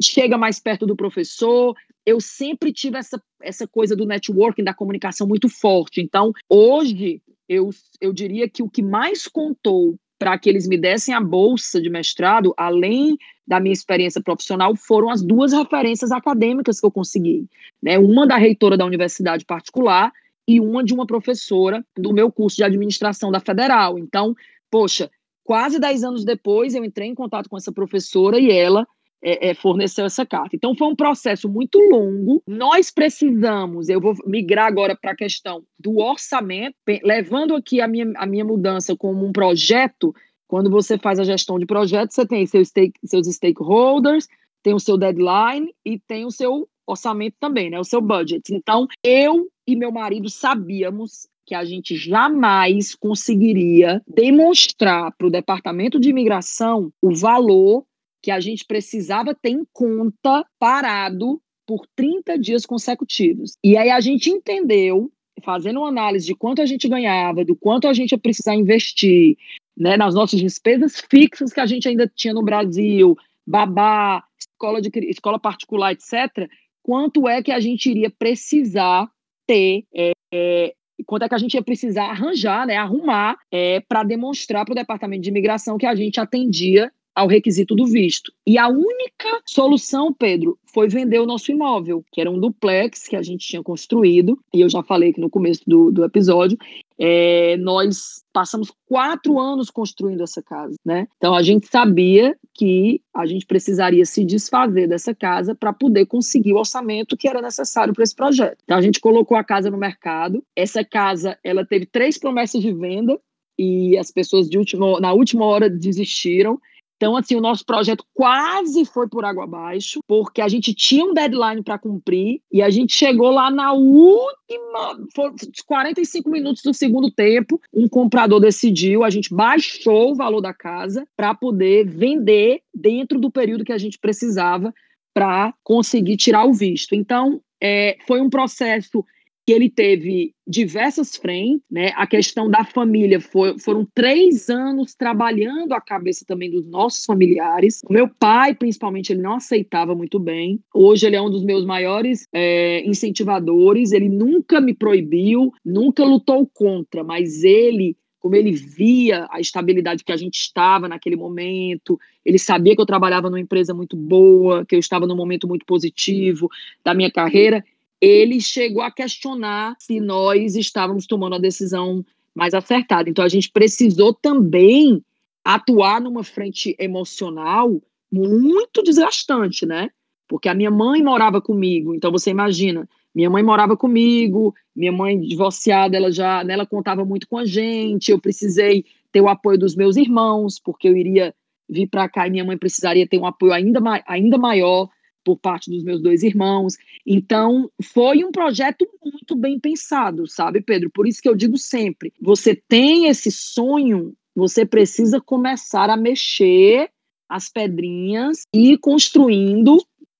chega mais perto do professor. Eu sempre tive essa, essa coisa do networking, da comunicação muito forte. Então, hoje, eu, eu diria que o que mais contou para que eles me dessem a bolsa de mestrado, além da minha experiência profissional, foram as duas referências acadêmicas que eu consegui. Né? Uma da reitora da universidade particular e uma de uma professora do meu curso de administração da Federal. Então, poxa, quase dez anos depois, eu entrei em contato com essa professora e ela é, é, forneceu essa carta. Então, foi um processo muito longo. Nós precisamos, eu vou migrar agora para a questão do orçamento, levando aqui a minha, a minha mudança como um projeto. Quando você faz a gestão de projeto, você tem seu stake, seus stakeholders, tem o seu deadline e tem o seu orçamento também, né? O seu budget. Então, eu e meu marido sabíamos que a gente jamais conseguiria demonstrar para o departamento de imigração o valor que a gente precisava ter em conta parado por 30 dias consecutivos. E aí a gente entendeu, fazendo uma análise de quanto a gente ganhava, do quanto a gente ia precisar investir, né, nas nossas despesas fixas que a gente ainda tinha no Brasil, babá, escola, de, escola particular, etc., quanto é que a gente iria precisar ter, é, é, quanto é que a gente ia precisar arranjar, né, arrumar é, para demonstrar para o Departamento de Imigração que a gente atendia ao requisito do visto. E a única solução, Pedro, foi vender o nosso imóvel, que era um duplex que a gente tinha construído, e eu já falei aqui no começo do, do episódio, é, nós passamos quatro anos construindo essa casa, né? Então a gente sabia que a gente precisaria se desfazer dessa casa para poder conseguir o orçamento que era necessário para esse projeto. Então a gente colocou a casa no mercado. Essa casa, ela teve três promessas de venda e as pessoas de última, na última hora desistiram. Então, assim, o nosso projeto quase foi por água abaixo, porque a gente tinha um deadline para cumprir e a gente chegou lá na última, foram 45 minutos do segundo tempo, um comprador decidiu, a gente baixou o valor da casa para poder vender dentro do período que a gente precisava para conseguir tirar o visto. Então, é, foi um processo que ele teve diversas frentes, né? A questão da família foi, foram três anos trabalhando a cabeça também dos nossos familiares. O meu pai, principalmente, ele não aceitava muito bem. Hoje ele é um dos meus maiores é, incentivadores. Ele nunca me proibiu, nunca lutou contra, mas ele como ele via a estabilidade que a gente estava naquele momento, ele sabia que eu trabalhava numa empresa muito boa, que eu estava num momento muito positivo da minha carreira, ele chegou a questionar se nós estávamos tomando a decisão mais acertada. Então, a gente precisou também atuar numa frente emocional muito desgastante, né? Porque a minha mãe morava comigo, então você imagina, minha mãe morava comigo, minha mãe divorciada, ela já, ela contava muito com a gente, eu precisei ter o apoio dos meus irmãos, porque eu iria vir para cá e minha mãe precisaria ter um apoio ainda, ainda maior por parte dos meus dois irmãos. Então, foi um projeto muito bem pensado, sabe, Pedro? Por isso que eu digo sempre: você tem esse sonho, você precisa começar a mexer as pedrinhas e ir construindo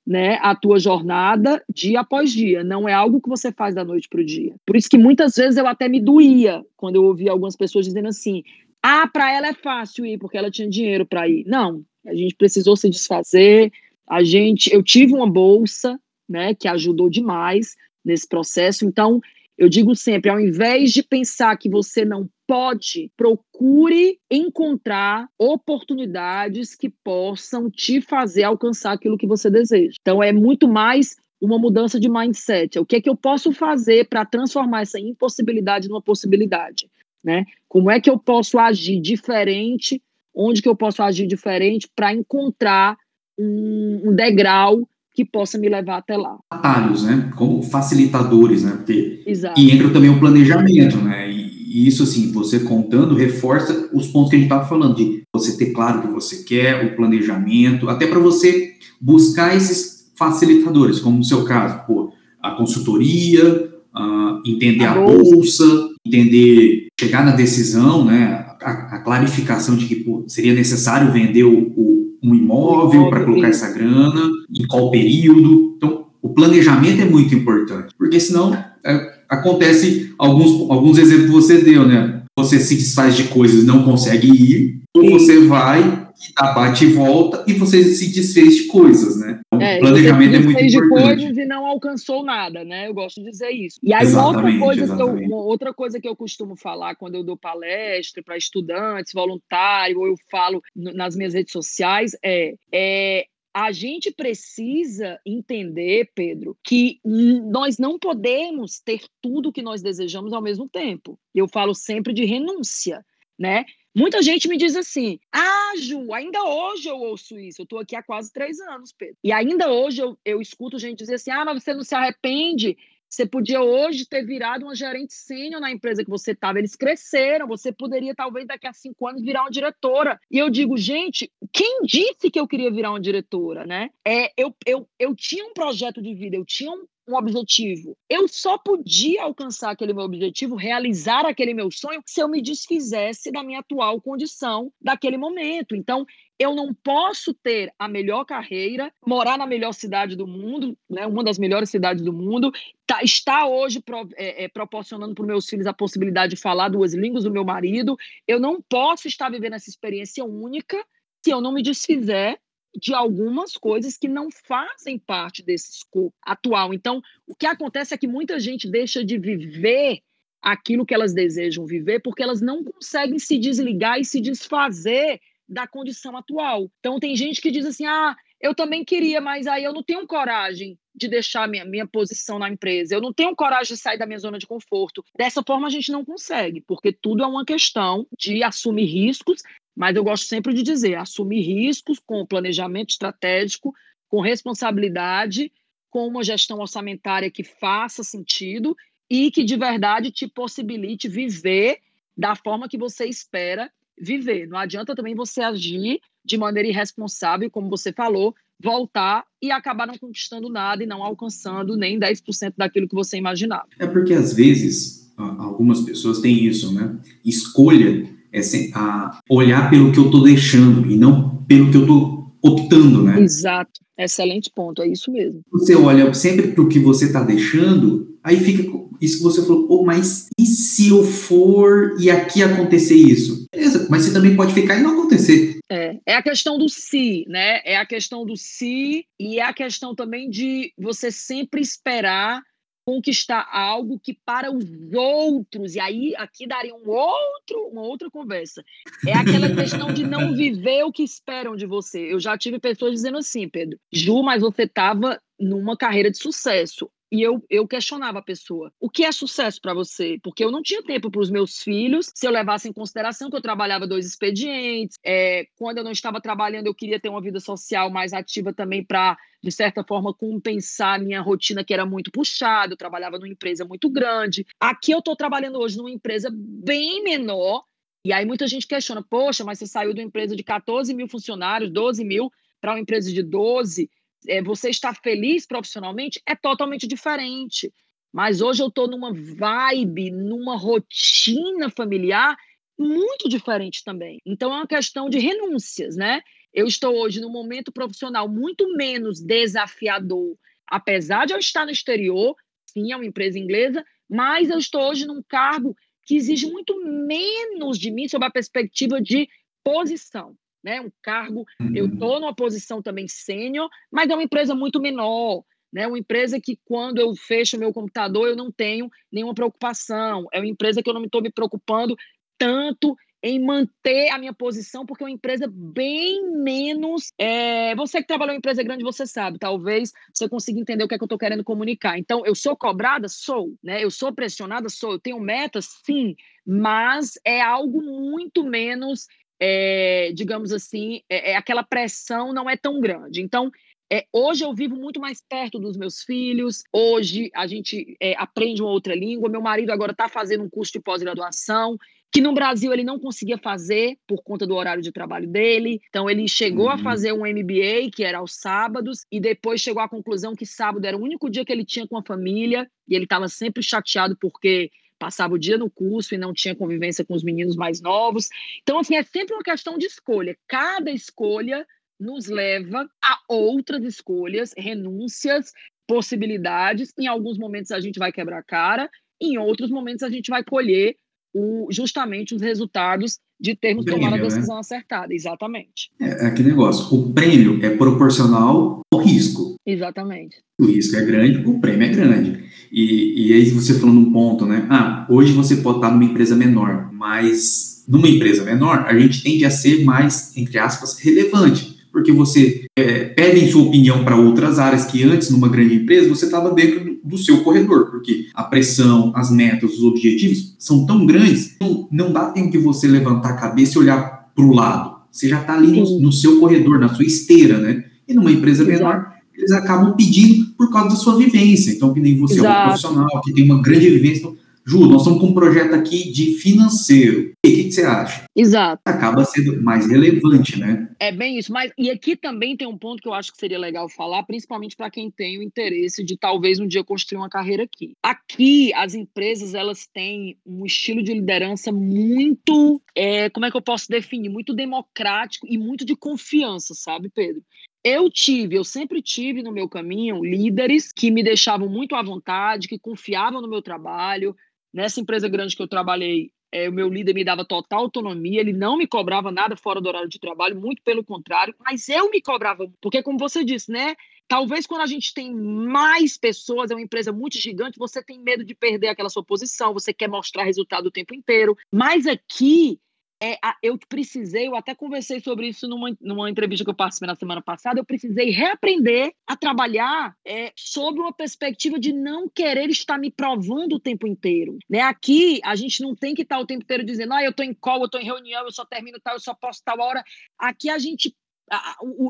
né, a tua jornada dia após dia. Não é algo que você faz da noite para o dia. Por isso que muitas vezes eu até me doía quando eu ouvia algumas pessoas dizendo assim: ah, para ela é fácil ir porque ela tinha dinheiro para ir. Não, a gente precisou se desfazer, a gente, eu tive uma bolsa, né, que ajudou demais nesse processo. Então, eu digo sempre, ao invés de pensar que você não pode, procure encontrar oportunidades que possam te fazer alcançar aquilo que você deseja. Então, é muito mais uma mudança de mindset. O que é que eu posso fazer para transformar essa impossibilidade numa possibilidade? Né? Como é que eu posso agir diferente? Onde que eu posso agir diferente para encontrar um, um degrau que possa me levar até lá. Atalhos, né? Como facilitadores, né? Porque Exato. e entra também o planejamento, né? E, e, isso assim, você contando reforça os pontos que a gente estava falando de você ter claro o que você quer, o planejamento, até para você buscar esses facilitadores, como no seu caso, pô, a consultoria, uh, entender a, a bolsa. bolsa, entender, chegar na decisão, né? A, a clarificação de que pô, seria necessário vender o, o um imóvel para colocar essa grana, em qual período. Então, o planejamento é muito importante, porque senão é, acontece alguns, alguns exemplos que você deu, né? Você se desfaz de coisas e não consegue ir, ou você vai dá bate e volta e você se desfez de coisas, né? Então, é, planejamento é muito de coisas e não alcançou nada, né? Eu gosto de dizer isso. E aí outra coisa que eu, outra coisa que eu costumo falar quando eu dou palestra para estudantes, voluntário, ou eu falo nas minhas redes sociais é, é a gente precisa entender, Pedro, que nós não podemos ter tudo que nós desejamos ao mesmo tempo. Eu falo sempre de renúncia, né? Muita gente me diz assim: ah, Ju, ainda hoje eu ouço isso. Eu estou aqui há quase três anos, Pedro. E ainda hoje eu, eu escuto gente dizer assim: ah, mas você não se arrepende? Você podia hoje ter virado uma gerente sênior na empresa que você estava. Eles cresceram. Você poderia, talvez, daqui a cinco anos, virar uma diretora. E eu digo, gente, quem disse que eu queria virar uma diretora, né? É, eu, eu, eu tinha um projeto de vida, eu tinha um, um objetivo. Eu só podia alcançar aquele meu objetivo, realizar aquele meu sonho, se eu me desfizesse da minha atual condição daquele momento. Então, eu não posso ter a melhor carreira, morar na melhor cidade do mundo, né, uma das melhores cidades do mundo, tá, está hoje pro, é, é, proporcionando para os meus filhos a possibilidade de falar duas línguas do meu marido. Eu não posso estar vivendo essa experiência única se eu não me desfizer de algumas coisas que não fazem parte desse escopo atual. Então, o que acontece é que muita gente deixa de viver aquilo que elas desejam viver porque elas não conseguem se desligar e se desfazer da condição atual. Então, tem gente que diz assim: ah, eu também queria, mas aí eu não tenho coragem de deixar minha, minha posição na empresa, eu não tenho coragem de sair da minha zona de conforto. Dessa forma, a gente não consegue, porque tudo é uma questão de assumir riscos mas eu gosto sempre de dizer: assumir riscos com planejamento estratégico, com responsabilidade, com uma gestão orçamentária que faça sentido e que de verdade te possibilite viver da forma que você espera viver. Não adianta também você agir de maneira irresponsável, como você falou, voltar e acabar não conquistando nada e não alcançando nem 10% daquilo que você imaginava. É porque às vezes algumas pessoas têm isso, né? Escolha é a olhar pelo que eu estou deixando e não pelo que eu estou optando, né? Exato. Excelente ponto, é isso mesmo. Você olha sempre para o que você está deixando, aí fica isso que você falou, oh, mas e se eu for e aqui acontecer isso? Beleza, mas você também pode ficar e não acontecer. É, é a questão do se, né? É a questão do se e é a questão também de você sempre esperar conquistar algo que para os outros, e aí aqui daria um outro, uma outra conversa, é aquela questão de não viver o que esperam de você. Eu já tive pessoas dizendo assim, Pedro, Ju, mas você estava numa carreira de sucesso. E eu, eu questionava a pessoa: o que é sucesso para você? Porque eu não tinha tempo para os meus filhos, se eu levasse em consideração que eu trabalhava dois expedientes, é, quando eu não estava trabalhando, eu queria ter uma vida social mais ativa também para, de certa forma, compensar a minha rotina, que era muito puxada. Eu trabalhava numa empresa muito grande. Aqui eu estou trabalhando hoje numa empresa bem menor. E aí muita gente questiona: poxa, mas você saiu de uma empresa de 14 mil funcionários, 12 mil, para uma empresa de 12 é, você está feliz profissionalmente é totalmente diferente. Mas hoje eu estou numa vibe, numa rotina familiar muito diferente também. Então é uma questão de renúncias, né? Eu estou hoje num momento profissional muito menos desafiador, apesar de eu estar no exterior, sim, é uma empresa inglesa, mas eu estou hoje num cargo que exige muito menos de mim sob a perspectiva de posição né? Um cargo, uhum. eu estou numa posição também sênior, mas é uma empresa muito menor, né? Uma empresa que quando eu fecho meu computador eu não tenho nenhuma preocupação. É uma empresa que eu não estou me preocupando tanto em manter a minha posição, porque é uma empresa bem menos. É... Você que trabalhou em empresa grande, você sabe, talvez você consiga entender o que é que eu estou querendo comunicar. Então, eu sou cobrada? Sou. Né? Eu sou pressionada? Sou. Eu tenho metas? Sim. Mas é algo muito menos é, digamos assim, é, é, aquela pressão não é tão grande. Então, é, hoje eu vivo muito mais perto dos meus filhos. Hoje a gente é, aprende uma outra língua. Meu marido agora está fazendo um curso de pós-graduação que no Brasil ele não conseguia fazer por conta do horário de trabalho dele. Então ele chegou uhum. a fazer um MBA que era aos sábados e depois chegou à conclusão que sábado era o único dia que ele tinha com a família e ele estava sempre chateado porque passava o dia no curso e não tinha convivência com os meninos mais novos. Então, assim, é sempre uma questão de escolha. Cada escolha nos leva a outras escolhas, renúncias, possibilidades. Em alguns momentos a gente vai quebrar a cara, em outros momentos a gente vai colher o, justamente os resultados de termos prêmio, tomado a né? decisão né? acertada. Exatamente. É, é aquele negócio. O prêmio é proporcional ao risco. Exatamente. O risco é grande, o prêmio é grande. E, e aí você falou num ponto, né? Ah, hoje você pode estar numa empresa menor, mas numa empresa menor a gente tende a ser mais, entre aspas, relevante, porque você é, pede sua opinião para outras áreas que antes, numa grande empresa, você estava dentro do seu corredor, porque a pressão, as metas, os objetivos são tão grandes, não, não dá tempo de você levantar a cabeça e olhar para o lado. Você já está ali no, no, seu corredor, na sua esteira, né? E numa empresa menor, eles acabam pedindo por causa da sua vivência. Então, que nem você Exato. é um profissional que tem uma grande vivência. Então, Ju, nós estamos com um projeto aqui de financeiro. E o que, que, você acha? Exato. Acaba sendo mais relevante, né? É bem isso. Mas e aqui também tem um ponto que eu acho que seria legal falar, principalmente para quem tem o interesse de talvez um dia construir uma carreira aqui. Aqui as empresas elas têm um estilo de liderança muito, é, como é que eu posso definir, muito democrático e muito de confiança, sabe, Pedro? Eu tive, eu sempre tive no meu caminho líderes que me deixavam muito à vontade, que confiavam no meu trabalho. Nessa empresa grande que eu trabalhei, é, o meu líder me dava total autonomia, ele não me cobrava nada fora do horário de trabalho, muito pelo contrário, mas eu me cobrava, porque como você disse, né? Talvez quando a gente tem mais pessoas, é uma empresa muito gigante, você tem medo de perder aquela sua posição, você quer mostrar resultado o tempo inteiro. Mas aqui é, eu precisei, eu até conversei sobre isso numa, numa entrevista que eu participei na semana passada, eu precisei reaprender a trabalhar é, sob uma perspectiva de não querer estar me provando o tempo inteiro. Né? Aqui, a gente não tem que estar o tempo inteiro dizendo, ah, eu estou em call, eu estou em reunião, eu só termino tal, eu só posso tal hora. Aqui a gente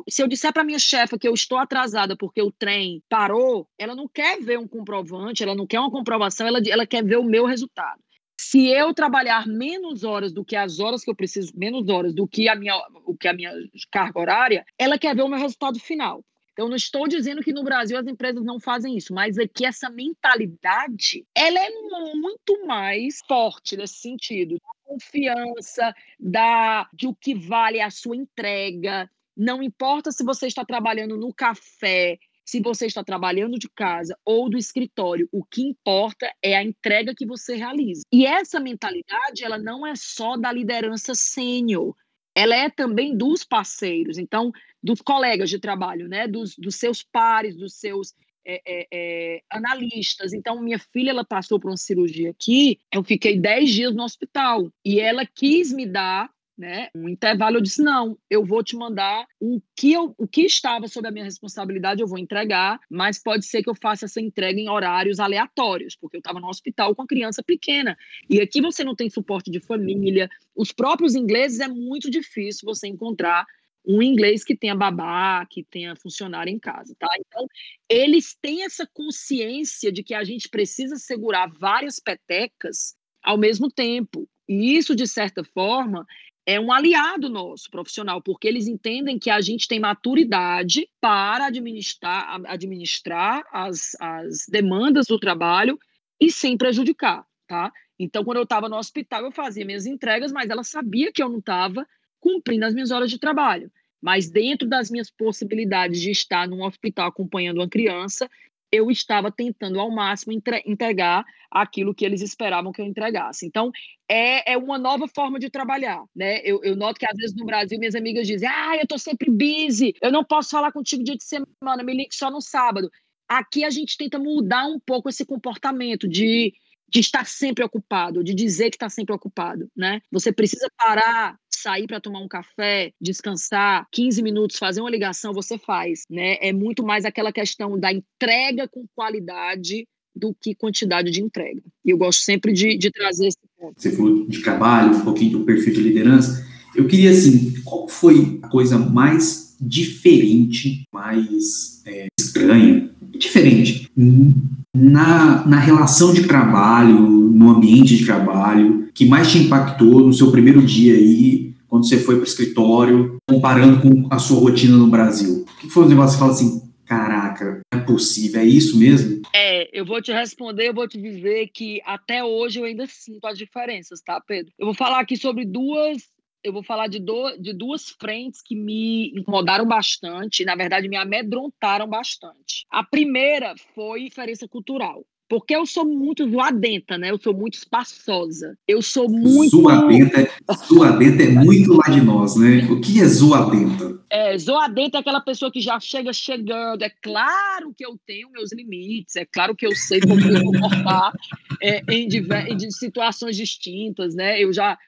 se eu disser para minha chefa que eu estou atrasada porque o trem parou, ela não quer ver um comprovante, ela não quer uma comprovação, ela, ela quer ver o meu resultado. Se eu trabalhar menos horas do que as horas que eu preciso, menos horas do que a minha, o que a minha carga horária, ela quer ver o meu resultado final. Eu não estou dizendo que no Brasil as empresas não fazem isso, mas aqui essa mentalidade, ela é muito mais forte nesse sentido, da confiança, da de o que vale a sua entrega. Não importa se você está trabalhando no café, se você está trabalhando de casa ou do escritório, o que importa é a entrega que você realiza. E essa mentalidade, ela não é só da liderança sênior, ela é também dos parceiros, então, dos colegas de trabalho, né? dos, dos seus pares, dos seus é, é, é, analistas. Então, minha filha ela passou por uma cirurgia aqui, eu fiquei 10 dias no hospital e ela quis me dar né? Um intervalo eu disse não, eu vou te mandar o que eu, o que estava sob a minha responsabilidade, eu vou entregar, mas pode ser que eu faça essa entrega em horários aleatórios, porque eu estava no hospital com a criança pequena. E aqui você não tem suporte de família. Os próprios ingleses é muito difícil você encontrar um inglês que tenha babá, que tenha funcionário em casa, tá? Então, eles têm essa consciência de que a gente precisa segurar várias petecas ao mesmo tempo. E isso, de certa forma, é um aliado nosso profissional, porque eles entendem que a gente tem maturidade para administrar, administrar as, as demandas do trabalho e sem prejudicar, tá? Então, quando eu estava no hospital, eu fazia minhas entregas, mas ela sabia que eu não estava cumprindo as minhas horas de trabalho. Mas dentro das minhas possibilidades de estar num hospital acompanhando uma criança, eu estava tentando ao máximo entregar aquilo que eles esperavam que eu entregasse. Então, é, é uma nova forma de trabalhar, né? Eu, eu noto que às vezes no Brasil minhas amigas dizem, ah, eu estou sempre busy, eu não posso falar contigo dia de semana, me ligue só no sábado. Aqui a gente tenta mudar um pouco esse comportamento de de estar sempre ocupado, de dizer que está sempre ocupado, né? Você precisa parar, sair para tomar um café, descansar, 15 minutos, fazer uma ligação, você faz, né? É muito mais aquela questão da entrega com qualidade do que quantidade de entrega. E eu gosto sempre de, de trazer esse ponto. Você falou de trabalho, um pouquinho do perfil de liderança. Eu queria, assim, qual foi a coisa mais diferente, mais é, estranha, diferente na, na relação de trabalho, no ambiente de trabalho, que mais te impactou no seu primeiro dia aí, quando você foi para o escritório, comparando com a sua rotina no Brasil? O que foi um negócio que você fala assim, caraca, é possível, é isso mesmo? É, eu vou te responder, eu vou te dizer que até hoje eu ainda sinto as diferenças, tá, Pedro? Eu vou falar aqui sobre duas eu vou falar de, do, de duas frentes que me incomodaram bastante, na verdade me amedrontaram bastante. A primeira foi diferença cultural. Porque eu sou muito zoadenta, né? Eu sou muito espaçosa. Eu sou muito. Zoadenta, zoadenta é muito lá de nós, né? O que é zoadenta? É, zoadenta é aquela pessoa que já chega chegando. É claro que eu tenho meus limites, é claro que eu sei como me comportar é, em, em situações distintas, né? Eu já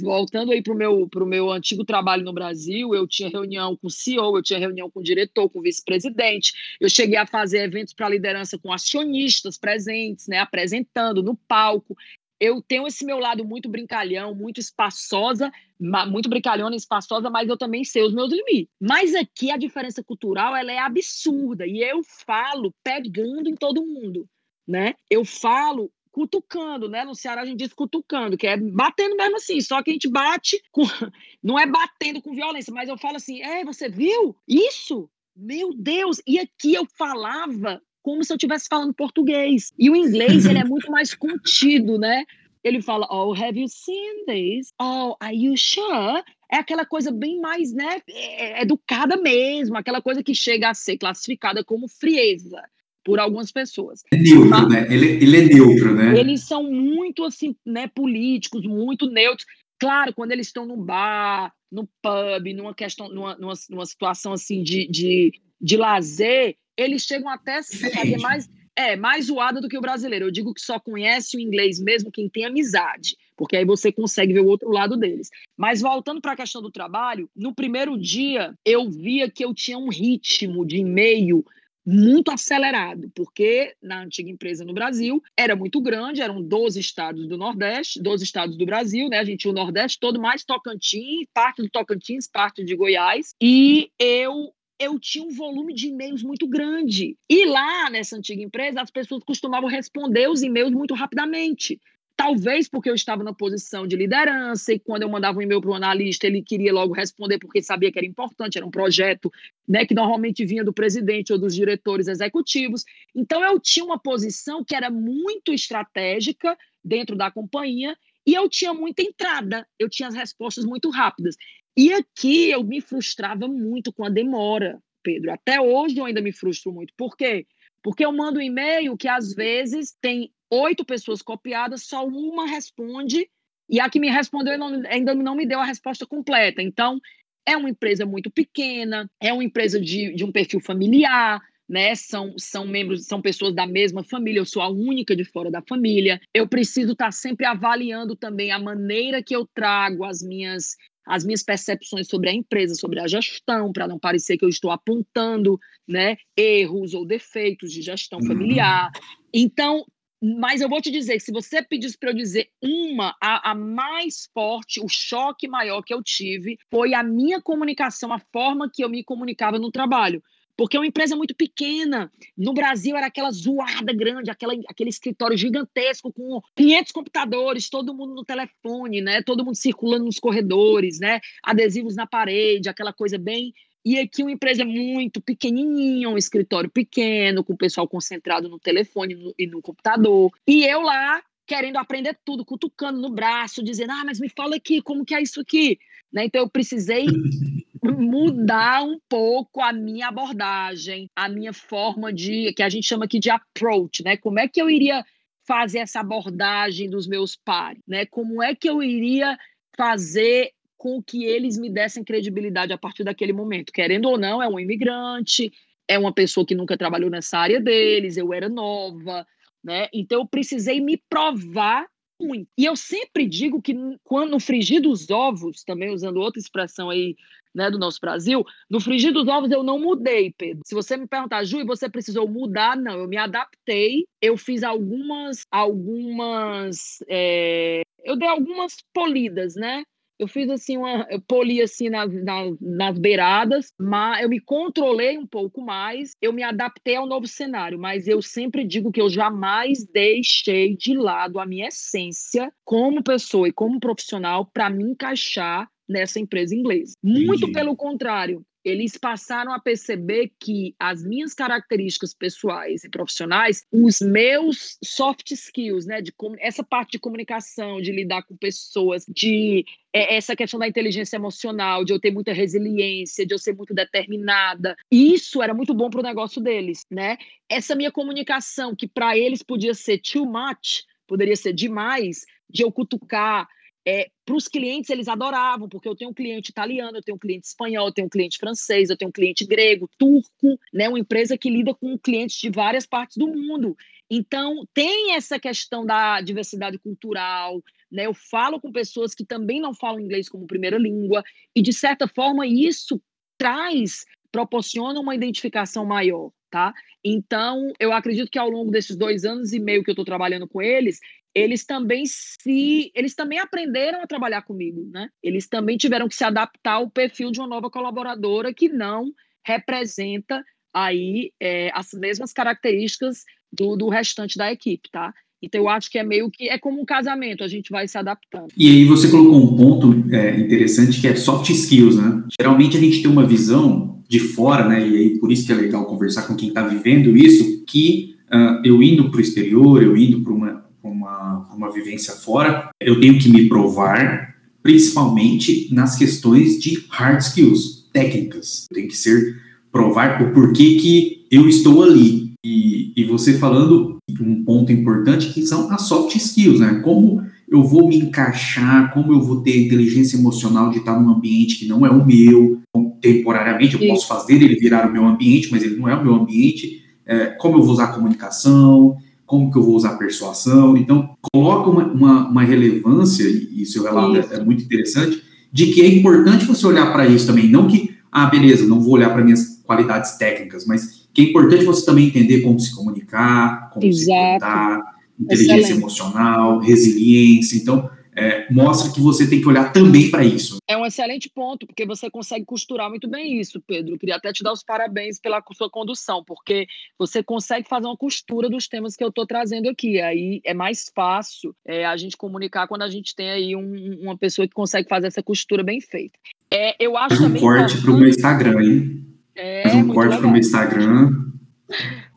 voltando aí para o meu, pro meu antigo trabalho no Brasil, eu tinha reunião com o CEO, eu tinha reunião com o diretor, com o vice-presidente, eu cheguei a fazer eventos para liderança com acionistas presentes, né, apresentando no palco. Eu tenho esse meu lado muito brincalhão, muito espaçosa, muito brincalhona e espaçosa, mas eu também sei os meus limites. Mas aqui a diferença cultural ela é absurda e eu falo pegando em todo mundo, né? Eu falo cutucando, né? No Ceará a gente diz cutucando, que é batendo mesmo assim, só que a gente bate com. Não é batendo com violência, mas eu falo assim: é, você viu isso? Meu Deus! E aqui eu falava como se eu estivesse falando português. E o inglês, ele é muito mais contido, né? Ele fala, oh, have you seen this? Oh, are you sure? É aquela coisa bem mais, né, é, educada mesmo, aquela coisa que chega a ser classificada como frieza por algumas pessoas. É neutro, Mas, né? Ele, ele é neutro, né? Eles são muito, assim, né, políticos, muito neutros. Claro, quando eles estão no bar, no pub, numa questão, numa, numa, numa situação assim de, de, de lazer, eles chegam até a fazer mais, é, mais zoada do que o brasileiro. Eu digo que só conhece o inglês mesmo quem tem amizade, porque aí você consegue ver o outro lado deles. Mas voltando para a questão do trabalho, no primeiro dia eu via que eu tinha um ritmo de e-mail muito acelerado, porque na antiga empresa no Brasil era muito grande, eram 12 estados do Nordeste, 12 estados do Brasil, né? A gente tinha o Nordeste todo, mais Tocantins, parte do Tocantins, parte de Goiás, e eu eu tinha um volume de e-mails muito grande. E lá nessa antiga empresa, as pessoas costumavam responder os e-mails muito rapidamente. Talvez porque eu estava na posição de liderança e quando eu mandava um e-mail para o analista, ele queria logo responder porque sabia que era importante, era um projeto né, que normalmente vinha do presidente ou dos diretores executivos. Então eu tinha uma posição que era muito estratégica dentro da companhia e eu tinha muita entrada, eu tinha as respostas muito rápidas. E aqui eu me frustrava muito com a demora, Pedro. Até hoje eu ainda me frustro muito. Por quê? Porque eu mando um e-mail que às vezes tem oito pessoas copiadas, só uma responde, e a que me respondeu ainda não me deu a resposta completa. Então, é uma empresa muito pequena, é uma empresa de, de um perfil familiar, né? São, são membros, são pessoas da mesma família, eu sou a única de fora da família. Eu preciso estar sempre avaliando também a maneira que eu trago as minhas as minhas percepções sobre a empresa, sobre a gestão, para não parecer que eu estou apontando né, erros ou defeitos de gestão uhum. familiar. Então, mas eu vou te dizer, se você pedisse para eu dizer uma, a, a, mais forte, o choque maior que eu tive foi a minha comunicação, a forma que eu me comunicava no trabalho. Porque é uma empresa muito pequena. No Brasil era aquela zoada grande, aquela, aquele escritório gigantesco com 500 computadores, todo mundo no telefone, né? Todo mundo circulando nos corredores, né? Adesivos na parede, aquela coisa bem e aqui uma empresa muito pequenininha, um escritório pequeno, com o pessoal concentrado no telefone e no computador. E eu lá querendo aprender tudo, cutucando no braço, dizendo: "Ah, mas me fala aqui, como que é isso aqui?" Né? Então eu precisei mudar um pouco a minha abordagem, a minha forma de que a gente chama aqui de approach, né? Como é que eu iria fazer essa abordagem dos meus pares, né? Como é que eu iria fazer com que eles me dessem credibilidade a partir daquele momento. Querendo ou não, é um imigrante, é uma pessoa que nunca trabalhou nessa área deles, eu era nova, né? Então eu precisei me provar muito. E eu sempre digo que quando no frigir dos ovos, também usando outra expressão aí, né, do nosso Brasil, no frigir dos ovos eu não mudei, Pedro. Se você me perguntar, Ju, você precisou mudar? Não, eu me adaptei, eu fiz algumas, algumas, é, eu dei algumas polidas, né? Eu fiz assim uma, eu poli assim nas, nas, nas beiradas, mas eu me controlei um pouco mais, eu me adaptei ao novo cenário, mas eu sempre digo que eu jamais deixei de lado a minha essência como pessoa e como profissional para me encaixar nessa empresa inglesa. Muito pelo contrário, eles passaram a perceber que as minhas características pessoais e profissionais, os meus soft skills, né, de essa parte de comunicação, de lidar com pessoas, de é, essa questão da inteligência emocional, de eu ter muita resiliência, de eu ser muito determinada, isso era muito bom para o negócio deles, né? Essa minha comunicação que para eles podia ser too much, poderia ser demais, de eu cutucar é, para os clientes, eles adoravam, porque eu tenho um cliente italiano, eu tenho um cliente espanhol, eu tenho um cliente francês, eu tenho um cliente grego, turco, né? Uma empresa que lida com clientes de várias partes do mundo. Então, tem essa questão da diversidade cultural, né? Eu falo com pessoas que também não falam inglês como primeira língua, e de certa forma isso traz, proporciona uma identificação maior, tá? Então, eu acredito que ao longo desses dois anos e meio que eu estou trabalhando com eles, eles também se eles também aprenderam a trabalhar comigo, né? Eles também tiveram que se adaptar ao perfil de uma nova colaboradora que não representa aí é, as mesmas características do, do restante da equipe, tá? Então eu acho que é meio que é como um casamento, a gente vai se adaptando. E aí você colocou um ponto é, interessante que é soft skills, né? Geralmente a gente tem uma visão de fora, né? E aí por isso que é legal conversar com quem está vivendo isso, que uh, eu indo para o exterior, eu indo para uma uma, uma vivência fora, eu tenho que me provar, principalmente nas questões de hard skills, técnicas. Eu tenho que ser, provar o porquê que eu estou ali. E, e você falando um ponto importante que são as soft skills, né? Como eu vou me encaixar, como eu vou ter inteligência emocional de estar num ambiente que não é o meu, temporariamente, eu posso fazer ele virar o meu ambiente, mas ele não é o meu ambiente, é, como eu vou usar a comunicação, como que eu vou usar persuasão. Então, coloca uma, uma, uma relevância, e seu relato é, é, muito interessante, de que é importante você olhar para isso também. Não que, ah, beleza, não vou olhar para minhas qualidades técnicas, mas que é importante você também entender como se comunicar, como Exato. se portar, inteligência Excelente. emocional, resiliência. Então, é, mostra que você tem que olhar também para isso. É um excelente ponto, porque você consegue costurar muito bem isso, Pedro. Eu queria até te dar os parabéns pela sua condução, porque você consegue fazer uma costura dos temas que eu estou trazendo aqui. Aí é mais fácil é, a gente comunicar quando a gente tem aí um, uma pessoa que consegue fazer essa costura bem feita. É, eu acho Faz um corte para o meu Instagram aí. É, Faz um corte para o meu Instagram.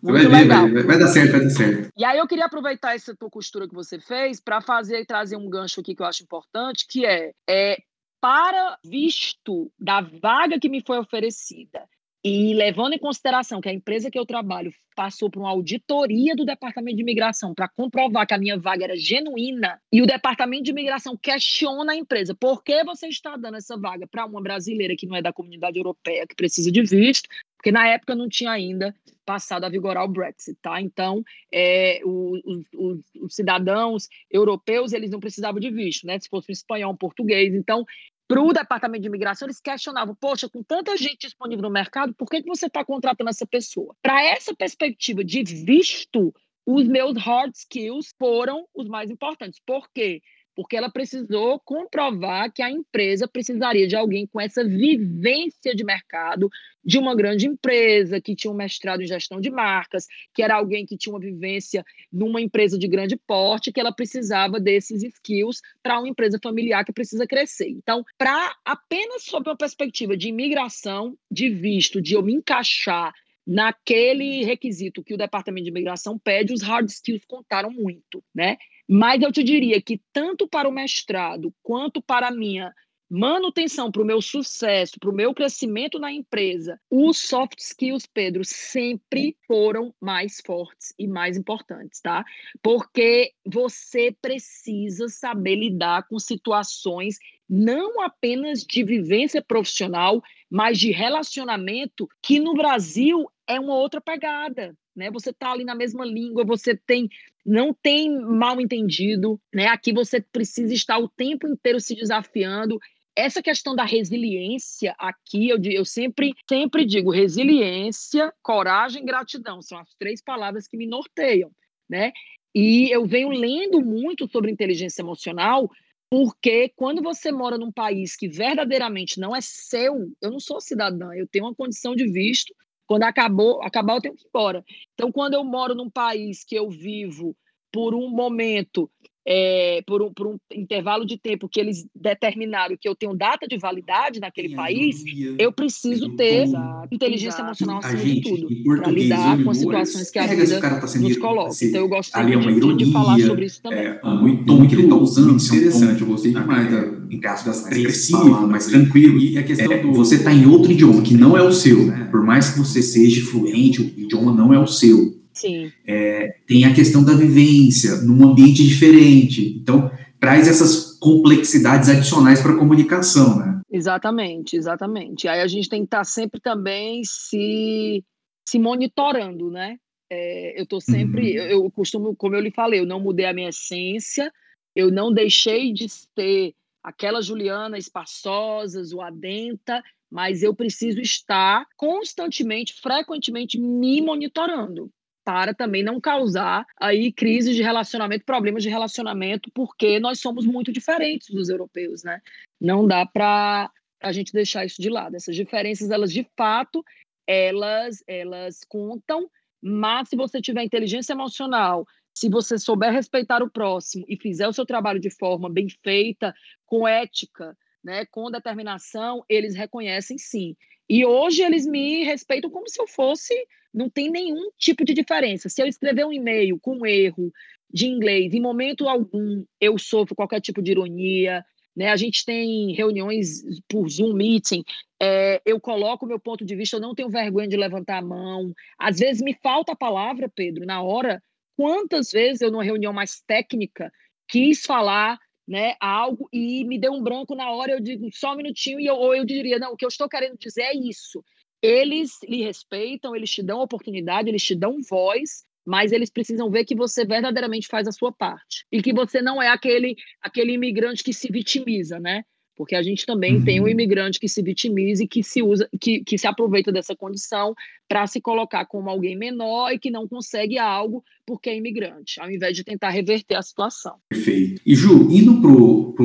Muito vai, legal. Vai, vai, dar certo, vai dar certo. E aí eu queria aproveitar essa tua costura que você fez para fazer e trazer um gancho aqui que eu acho importante, que é, é para visto da vaga que me foi oferecida e levando em consideração que a empresa que eu trabalho passou por uma auditoria do Departamento de Imigração para comprovar que a minha vaga era genuína, e o Departamento de Imigração questiona a empresa: por que você está dando essa vaga para uma brasileira que não é da comunidade europeia, que precisa de visto? Porque na época não tinha ainda passado a vigorar o Brexit, tá? Então, é, os, os, os cidadãos europeus, eles não precisavam de visto, né? Se fosse um espanhol, um português. Então, para o Departamento de Imigração, eles questionavam: poxa, com tanta gente disponível no mercado, por que, que você está contratando essa pessoa? Para essa perspectiva de visto, os meus hard skills foram os mais importantes. Por quê? Porque ela precisou comprovar que a empresa precisaria de alguém com essa vivência de mercado de uma grande empresa, que tinha um mestrado em gestão de marcas, que era alguém que tinha uma vivência numa empresa de grande porte, que ela precisava desses skills para uma empresa familiar que precisa crescer. Então, para apenas sob uma perspectiva de imigração, de visto, de eu me encaixar naquele requisito que o Departamento de Imigração pede, os hard skills contaram muito, né? Mas eu te diria que tanto para o mestrado quanto para a minha manutenção, para o meu sucesso, para o meu crescimento na empresa, os soft skills, Pedro, sempre foram mais fortes e mais importantes, tá? Porque você precisa saber lidar com situações não apenas de vivência profissional, mas de relacionamento, que no Brasil é uma outra pegada, né? Você tá ali na mesma língua, você tem não tem mal entendido, né? Aqui você precisa estar o tempo inteiro se desafiando. Essa questão da resiliência aqui, eu, eu sempre, sempre digo resiliência, coragem gratidão. São as três palavras que me norteiam, né? E eu venho lendo muito sobre inteligência emocional, porque quando você mora num país que verdadeiramente não é seu, eu não sou cidadã, eu tenho uma condição de visto, quando acabou, acabar, eu tenho que ir embora. Então, quando eu moro num país que eu vivo por um momento, é, por, um, por um intervalo de tempo que eles determinaram que eu tenho data de validade naquele país, eu preciso ter inteligência emocional acima de tudo, para lidar com as situações que a vida tá nos coloca. Então, eu gosto ali é uma ironia, de falar sobre isso também. É, um tom que ele está usando, interessante, eu gostei demais da em caso das três mais tranquilo. E a questão é, do... Você está em outro idioma que não é o seu. É. Por mais que você seja fluente, o idioma não é o seu. Sim. É, tem a questão da vivência num ambiente diferente. Então, traz essas complexidades adicionais para a comunicação, né? Exatamente, exatamente. Aí a gente tem que estar tá sempre também se, se monitorando, né? É, eu estou sempre, uhum. eu, eu costumo, como eu lhe falei, eu não mudei a minha essência, eu não deixei de ter aquela Juliana espaçosa, zoadenta, mas eu preciso estar constantemente, frequentemente me monitorando para também não causar aí crises de relacionamento, problemas de relacionamento, porque nós somos muito diferentes dos europeus, né? Não dá para a gente deixar isso de lado. Essas diferenças, elas de fato, elas elas contam, mas se você tiver inteligência emocional, se você souber respeitar o próximo e fizer o seu trabalho de forma bem feita, com ética, né, com determinação, eles reconhecem sim. E hoje eles me respeitam como se eu fosse, não tem nenhum tipo de diferença. Se eu escrever um e-mail com um erro de inglês, em momento algum eu sofro qualquer tipo de ironia, né? A gente tem reuniões por Zoom meeting, é, eu coloco o meu ponto de vista, eu não tenho vergonha de levantar a mão. Às vezes me falta a palavra, Pedro, na hora, quantas vezes eu, numa reunião mais técnica, quis falar né, algo e me deu um branco na hora, eu digo só um minutinho, e eu, ou eu diria, não, o que eu estou querendo dizer é isso. Eles lhe respeitam, eles te dão oportunidade, eles te dão voz, mas eles precisam ver que você verdadeiramente faz a sua parte e que você não é aquele aquele imigrante que se vitimiza, né? Porque a gente também uhum. tem um imigrante que se vitimiza e que se usa, que, que se aproveita dessa condição para se colocar como alguém menor e que não consegue algo porque é imigrante, ao invés de tentar reverter a situação. Perfeito. E Ju, indo para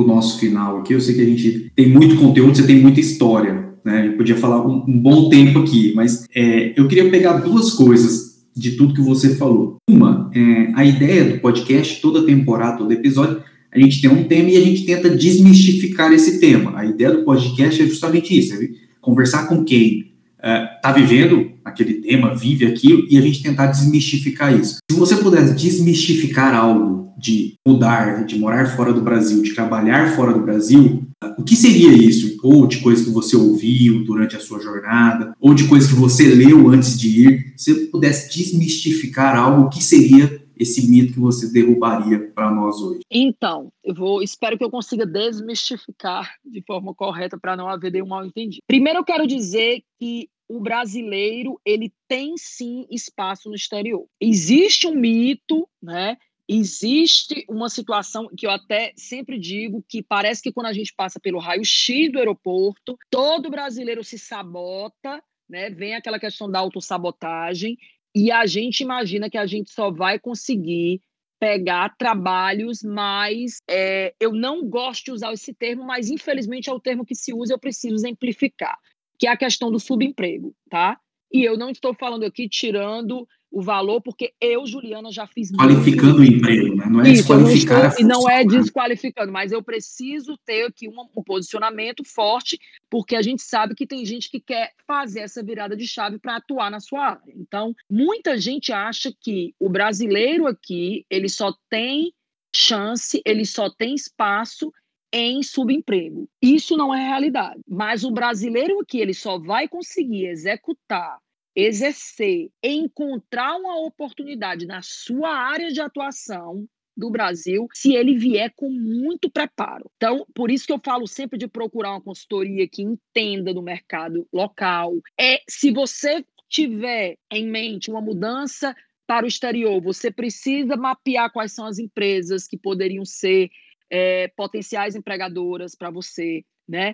o nosso final aqui, eu sei que a gente tem muito conteúdo, você tem muita história, né? Eu podia falar um, um bom tempo aqui, mas é, eu queria pegar duas coisas de tudo que você falou. Uma, é, a ideia do podcast, toda temporada, todo episódio, a gente tem um tema e a gente tenta desmistificar esse tema. A ideia do podcast é justamente isso: é conversar com quem está uh, vivendo aquele tema, vive aquilo, e a gente tentar desmistificar isso. Se você pudesse desmistificar algo de mudar, de morar fora do Brasil, de trabalhar fora do Brasil, o que seria isso? Ou de coisa que você ouviu durante a sua jornada, ou de coisa que você leu antes de ir. Se você pudesse desmistificar algo, o que seria esse mito que você derrubaria para nós hoje? Então, eu vou, espero que eu consiga desmistificar de forma correta para não haver nenhum mal entendido. Primeiro eu quero dizer que o brasileiro, ele tem sim espaço no exterior. Existe um mito, né? Existe uma situação que eu até sempre digo que parece que quando a gente passa pelo raio-x do aeroporto, todo brasileiro se sabota, né? Vem aquela questão da autossabotagem e a gente imagina que a gente só vai conseguir pegar trabalhos mais. É, eu não gosto de usar esse termo, mas infelizmente é o termo que se usa, eu preciso exemplificar, que é a questão do subemprego, tá? E eu não estou falando aqui tirando o valor, porque eu, Juliana, já fiz Qualificando muito... o emprego, né? Não é Isso, desqualificar estou, a Não é desqualificando, mas eu preciso ter aqui um, um, posicionamento forte, porque a gente sabe que tem gente que quer fazer essa virada de chave para atuar na sua área. Então, muita gente acha que o brasileiro aqui, ele só tem chance, ele só tem espaço em subemprego. Isso não é realidade. Mas o brasileiro aqui, ele só vai conseguir executar exercer, encontrar uma oportunidade na sua área de atuação do Brasil, se ele vier com muito preparo. Então, por isso que eu falo sempre de procurar uma consultoria que entenda do mercado local. É se você tiver em mente uma mudança para o exterior, você precisa mapear quais são as empresas que poderiam ser é, potenciais empregadoras para você, né?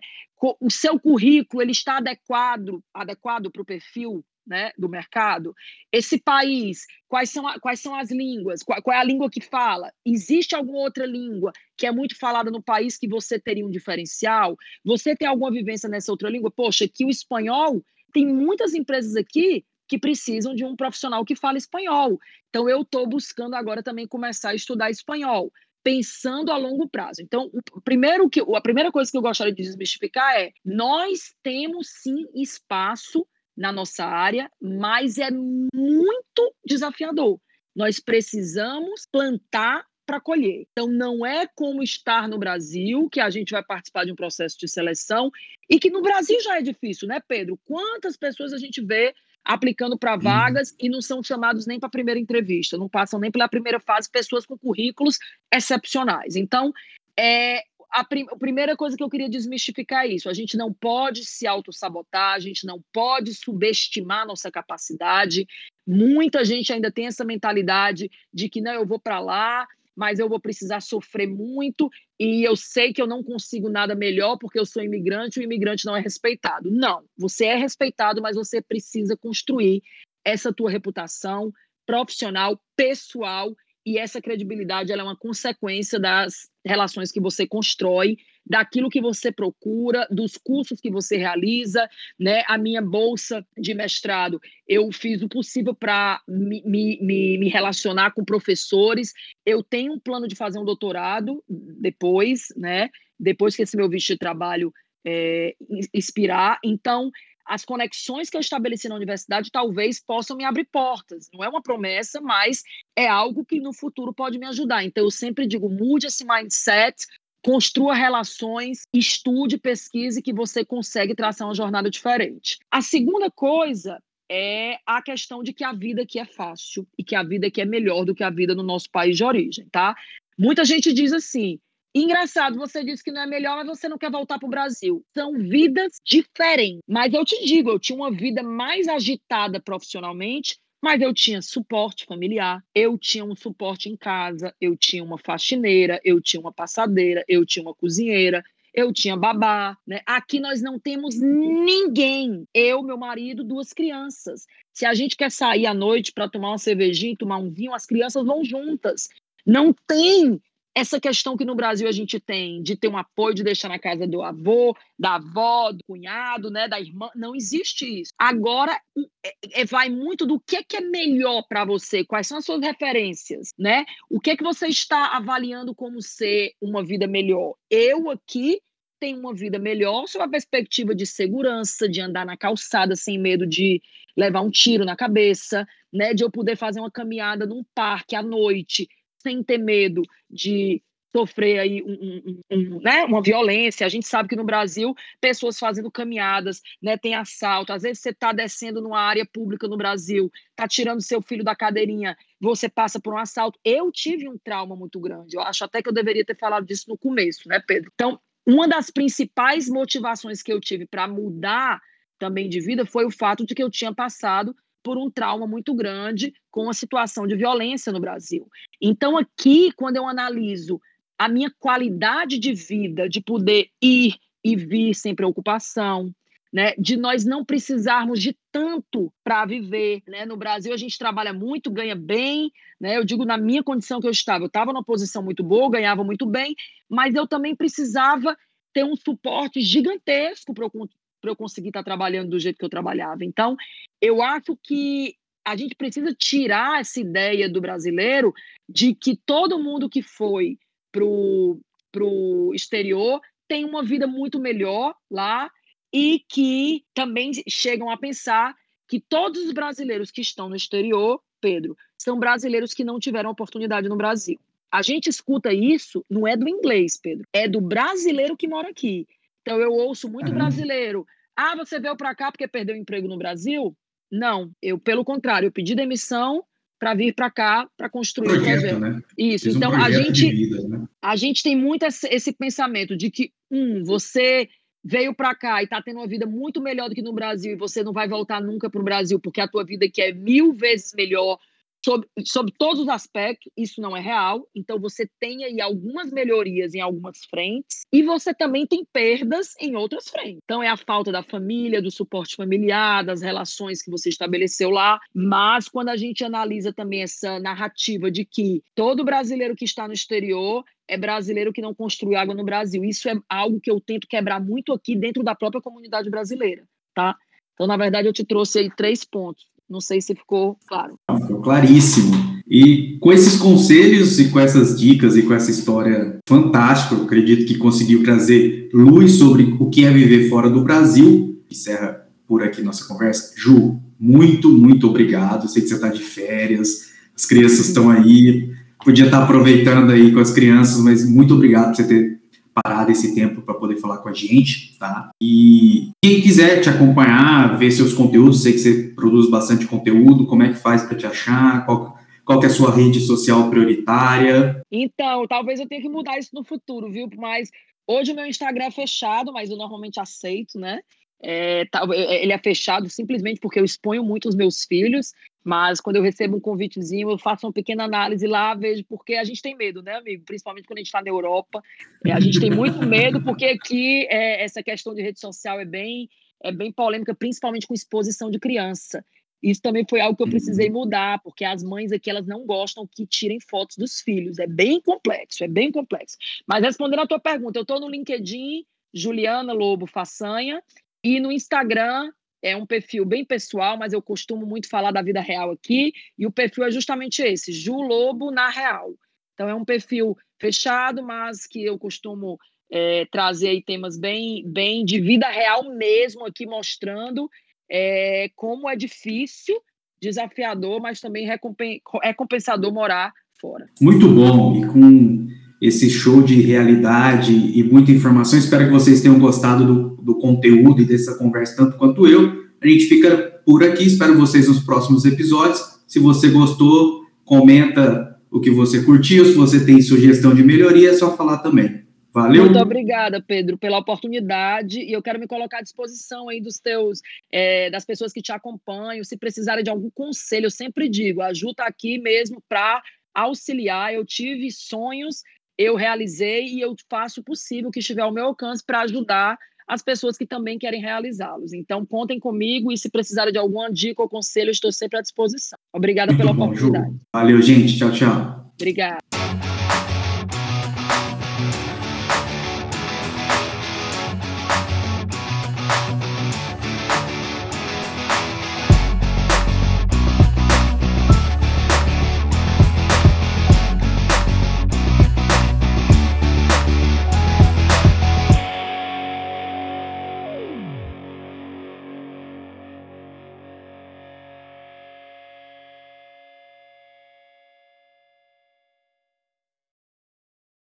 O seu currículo ele está adequado adequado para o perfil né, do mercado, esse país, quais são, quais são as línguas, qual, qual, é a língua que fala? Existe alguma outra língua que é muito falada no país que você teria um diferencial? Você tem alguma vivência nessa outra língua? Poxa, que o espanhol, tem muitas empresas aqui que precisam de um profissional que fala espanhol. Então, eu estou buscando agora também começar a estudar espanhol pensando a longo prazo. Então, o primeiro que, a primeira coisa que eu gostaria de desmistificar é: nós temos sim espaço na nossa área, mas é muito desafiador. Nós precisamos plantar para colher. Então, não é como estar no Brasil, que a gente vai participar de um processo de seleção, e que no Brasil já é difícil, né, Pedro? Quantas pessoas a gente vê aplicando para uhum. vagas e não são chamados nem para a primeira entrevista, não passam nem pela primeira fase, pessoas com currículos excepcionais. Então, é, a, prim a, primeira coisa que eu queria desmistificar é isso. A gente não pode se autossabotar, a gente não pode subestimar nossa capacidade. Muita gente ainda tem essa mentalidade de que não, eu vou para lá, mas eu vou precisar sofrer muito e eu sei que eu não consigo nada melhor porque eu sou imigrante e o imigrante não é respeitado. Não, você é respeitado, mas você precisa construir essa tua reputação profissional, pessoal e essa credibilidade é uma consequência das relações que você constrói, daquilo que você procura, dos cursos que você realiza, né? A minha bolsa de mestrado, eu fiz o possível para me, me, me relacionar com professores. Eu tenho um plano de fazer um doutorado depois, né? Depois que esse meu visto de trabalho é, expirar. Então, as conexões que eu estabeleci na universidade talvez possam me abrir portas. Não é uma promessa, mas é algo que no futuro pode me ajudar. Então, eu sempre digo: mude esse mindset, construa relações, estude, pesquise, que você consegue traçar uma jornada diferente. A segunda coisa é a questão de que a vida aqui é fácil e que a vida aqui é melhor do que a vida no nosso país de origem, tá? Muita gente diz assim: Engraçado, você disse que não é melhor, mas você não quer voltar para o Brasil. São vidas diferentes. Mas eu te digo, eu tinha uma vida mais agitada profissionalmente, mas eu tinha suporte familiar, eu tinha um suporte em casa, eu tinha uma faxineira, eu tinha uma passadeira, eu tinha uma cozinheira, eu tinha babá, né? Aqui nós não temos ninguém. Eu, meu marido, duas crianças. Se a gente quer sair à noite para tomar uma cervejinha, tomar um vinho, as crianças vão juntas. Não tem essa questão que no Brasil a gente tem de ter um apoio de deixar na casa do avô, da avó, do cunhado, né, da irmã, não existe isso. Agora é, é, vai muito do que, que é melhor para você, quais são as suas referências, né? O que é que você está avaliando como ser uma vida melhor? Eu aqui tenho uma vida melhor sob a perspectiva de segurança, de andar na calçada sem medo de levar um tiro na cabeça, né, de eu poder fazer uma caminhada num parque à noite sem ter medo de sofrer aí um, um, um, né, uma violência. A gente sabe que no Brasil, pessoas fazendo caminhadas, né, tem assalto. Às vezes você está descendo numa área pública no Brasil, está tirando seu filho da cadeirinha, você passa por um assalto. Eu tive um trauma muito grande. Eu acho até que eu deveria ter falado disso no começo, né, Pedro? Então, uma das principais motivações que eu tive para mudar também de vida foi o fato de que eu tinha passado por um trauma muito grande com a situação de violência no Brasil. Então, aqui, quando eu analiso a minha qualidade de vida, de poder ir e vir sem preocupação, né, de nós não precisarmos de tanto para viver, né? No Brasil a gente trabalha muito, ganha bem, né? Eu digo na minha condição que eu estava, eu estava numa posição muito boa, ganhava muito bem, mas eu também precisava ter um suporte gigantesco para eu para eu conseguir estar tá trabalhando do jeito que eu trabalhava. Então, eu acho que a gente precisa tirar essa ideia do brasileiro de que todo mundo que foi para o exterior tem uma vida muito melhor lá e que também chegam a pensar que todos os brasileiros que estão no exterior, Pedro, são brasileiros que não tiveram oportunidade no Brasil. A gente escuta isso, não é do inglês, Pedro, é do brasileiro que mora aqui. Então eu ouço muito brasileiro. Ah, você veio para cá porque perdeu o emprego no Brasil? Não, eu pelo contrário, eu pedi demissão para vir para cá para construir projeto, um. Né? Isso. Fiz então um a gente vida, né? a gente tem muito esse, esse pensamento de que um você veio para cá e está tendo uma vida muito melhor do que no Brasil e você não vai voltar nunca para o Brasil porque a tua vida aqui é mil vezes melhor sobre, sobre todos os aspectos, isso não é real. Então, você tem aí algumas melhorias em algumas frentes e você também tem perdas em outras frentes. Então, é a falta da família, do suporte familiar, das relações que você estabeleceu lá. Mas, quando a gente analisa também essa narrativa de que todo brasileiro que está no exterior é brasileiro que não construiu água no Brasil. Isso é algo que eu tento quebrar muito aqui dentro da própria comunidade brasileira, tá? Então, na verdade, eu te trouxe aí três pontos. Não sei se ficou claro. Ficou claríssimo. E com esses conselhos e com essas dicas e com essa história fantástica, eu acredito que conseguiu trazer luz sobre o que é viver fora do Brasil. Encerra por aqui nossa conversa. Ju, muito, muito obrigado. sei que você está de férias, as crianças estão aí. Podia estar aproveitando aí com as crianças, mas muito obrigado por você ter parado esse tempo para poder falar com a gente, tá? E quem quiser te acompanhar, ver seus conteúdos, sei que você produz bastante conteúdo, como é que faz para te achar? Qual, qual é a sua rede social prioritária? Então, talvez eu tenha que mudar isso no futuro, viu? Mas hoje o meu Instagram é fechado, mas eu normalmente aceito, né? É, tá, ele é fechado simplesmente porque eu exponho muito os meus filhos, mas quando eu recebo um convitezinho, eu faço uma pequena análise lá, vejo porque a gente tem medo, né, amigo? Principalmente quando a gente está na Europa, é, a gente tem muito medo porque aqui é, essa questão de rede social é bem é bem polêmica, principalmente com exposição de criança. Isso também foi algo que eu precisei mudar, porque as mães aqui elas não gostam que tirem fotos dos filhos. É bem complexo, é bem complexo. Mas respondendo a tua pergunta, eu estou no LinkedIn, Juliana Lobo Façanha, e no Instagram é um perfil bem pessoal, mas eu costumo muito falar da vida real aqui, e o perfil é justamente esse, Ju Lobo na real. Então é um perfil fechado, mas que eu costumo é, trazer temas bem, bem de vida real mesmo aqui, mostrando é, como é difícil, desafiador, mas também recompensador morar fora. Muito bom, e com esse show de realidade e muita informação. Espero que vocês tenham gostado do, do conteúdo e dessa conversa tanto quanto eu. A gente fica por aqui, espero vocês nos próximos episódios. Se você gostou, comenta o que você curtiu, se você tem sugestão de melhoria, é só falar também. Valeu. Muito obrigada, Pedro, pela oportunidade. E eu quero me colocar à disposição aí dos teus, é, das pessoas que te acompanham. Se precisarem de algum conselho, eu sempre digo, a Ju está aqui mesmo para auxiliar. Eu tive sonhos eu realizei e eu faço o possível que estiver ao meu alcance para ajudar as pessoas que também querem realizá-los. Então, contem comigo e se precisarem de alguma dica ou conselho, estou sempre à disposição. Obrigada Muito pela bom, oportunidade. Ju. Valeu, gente. Tchau, tchau. Obrigada.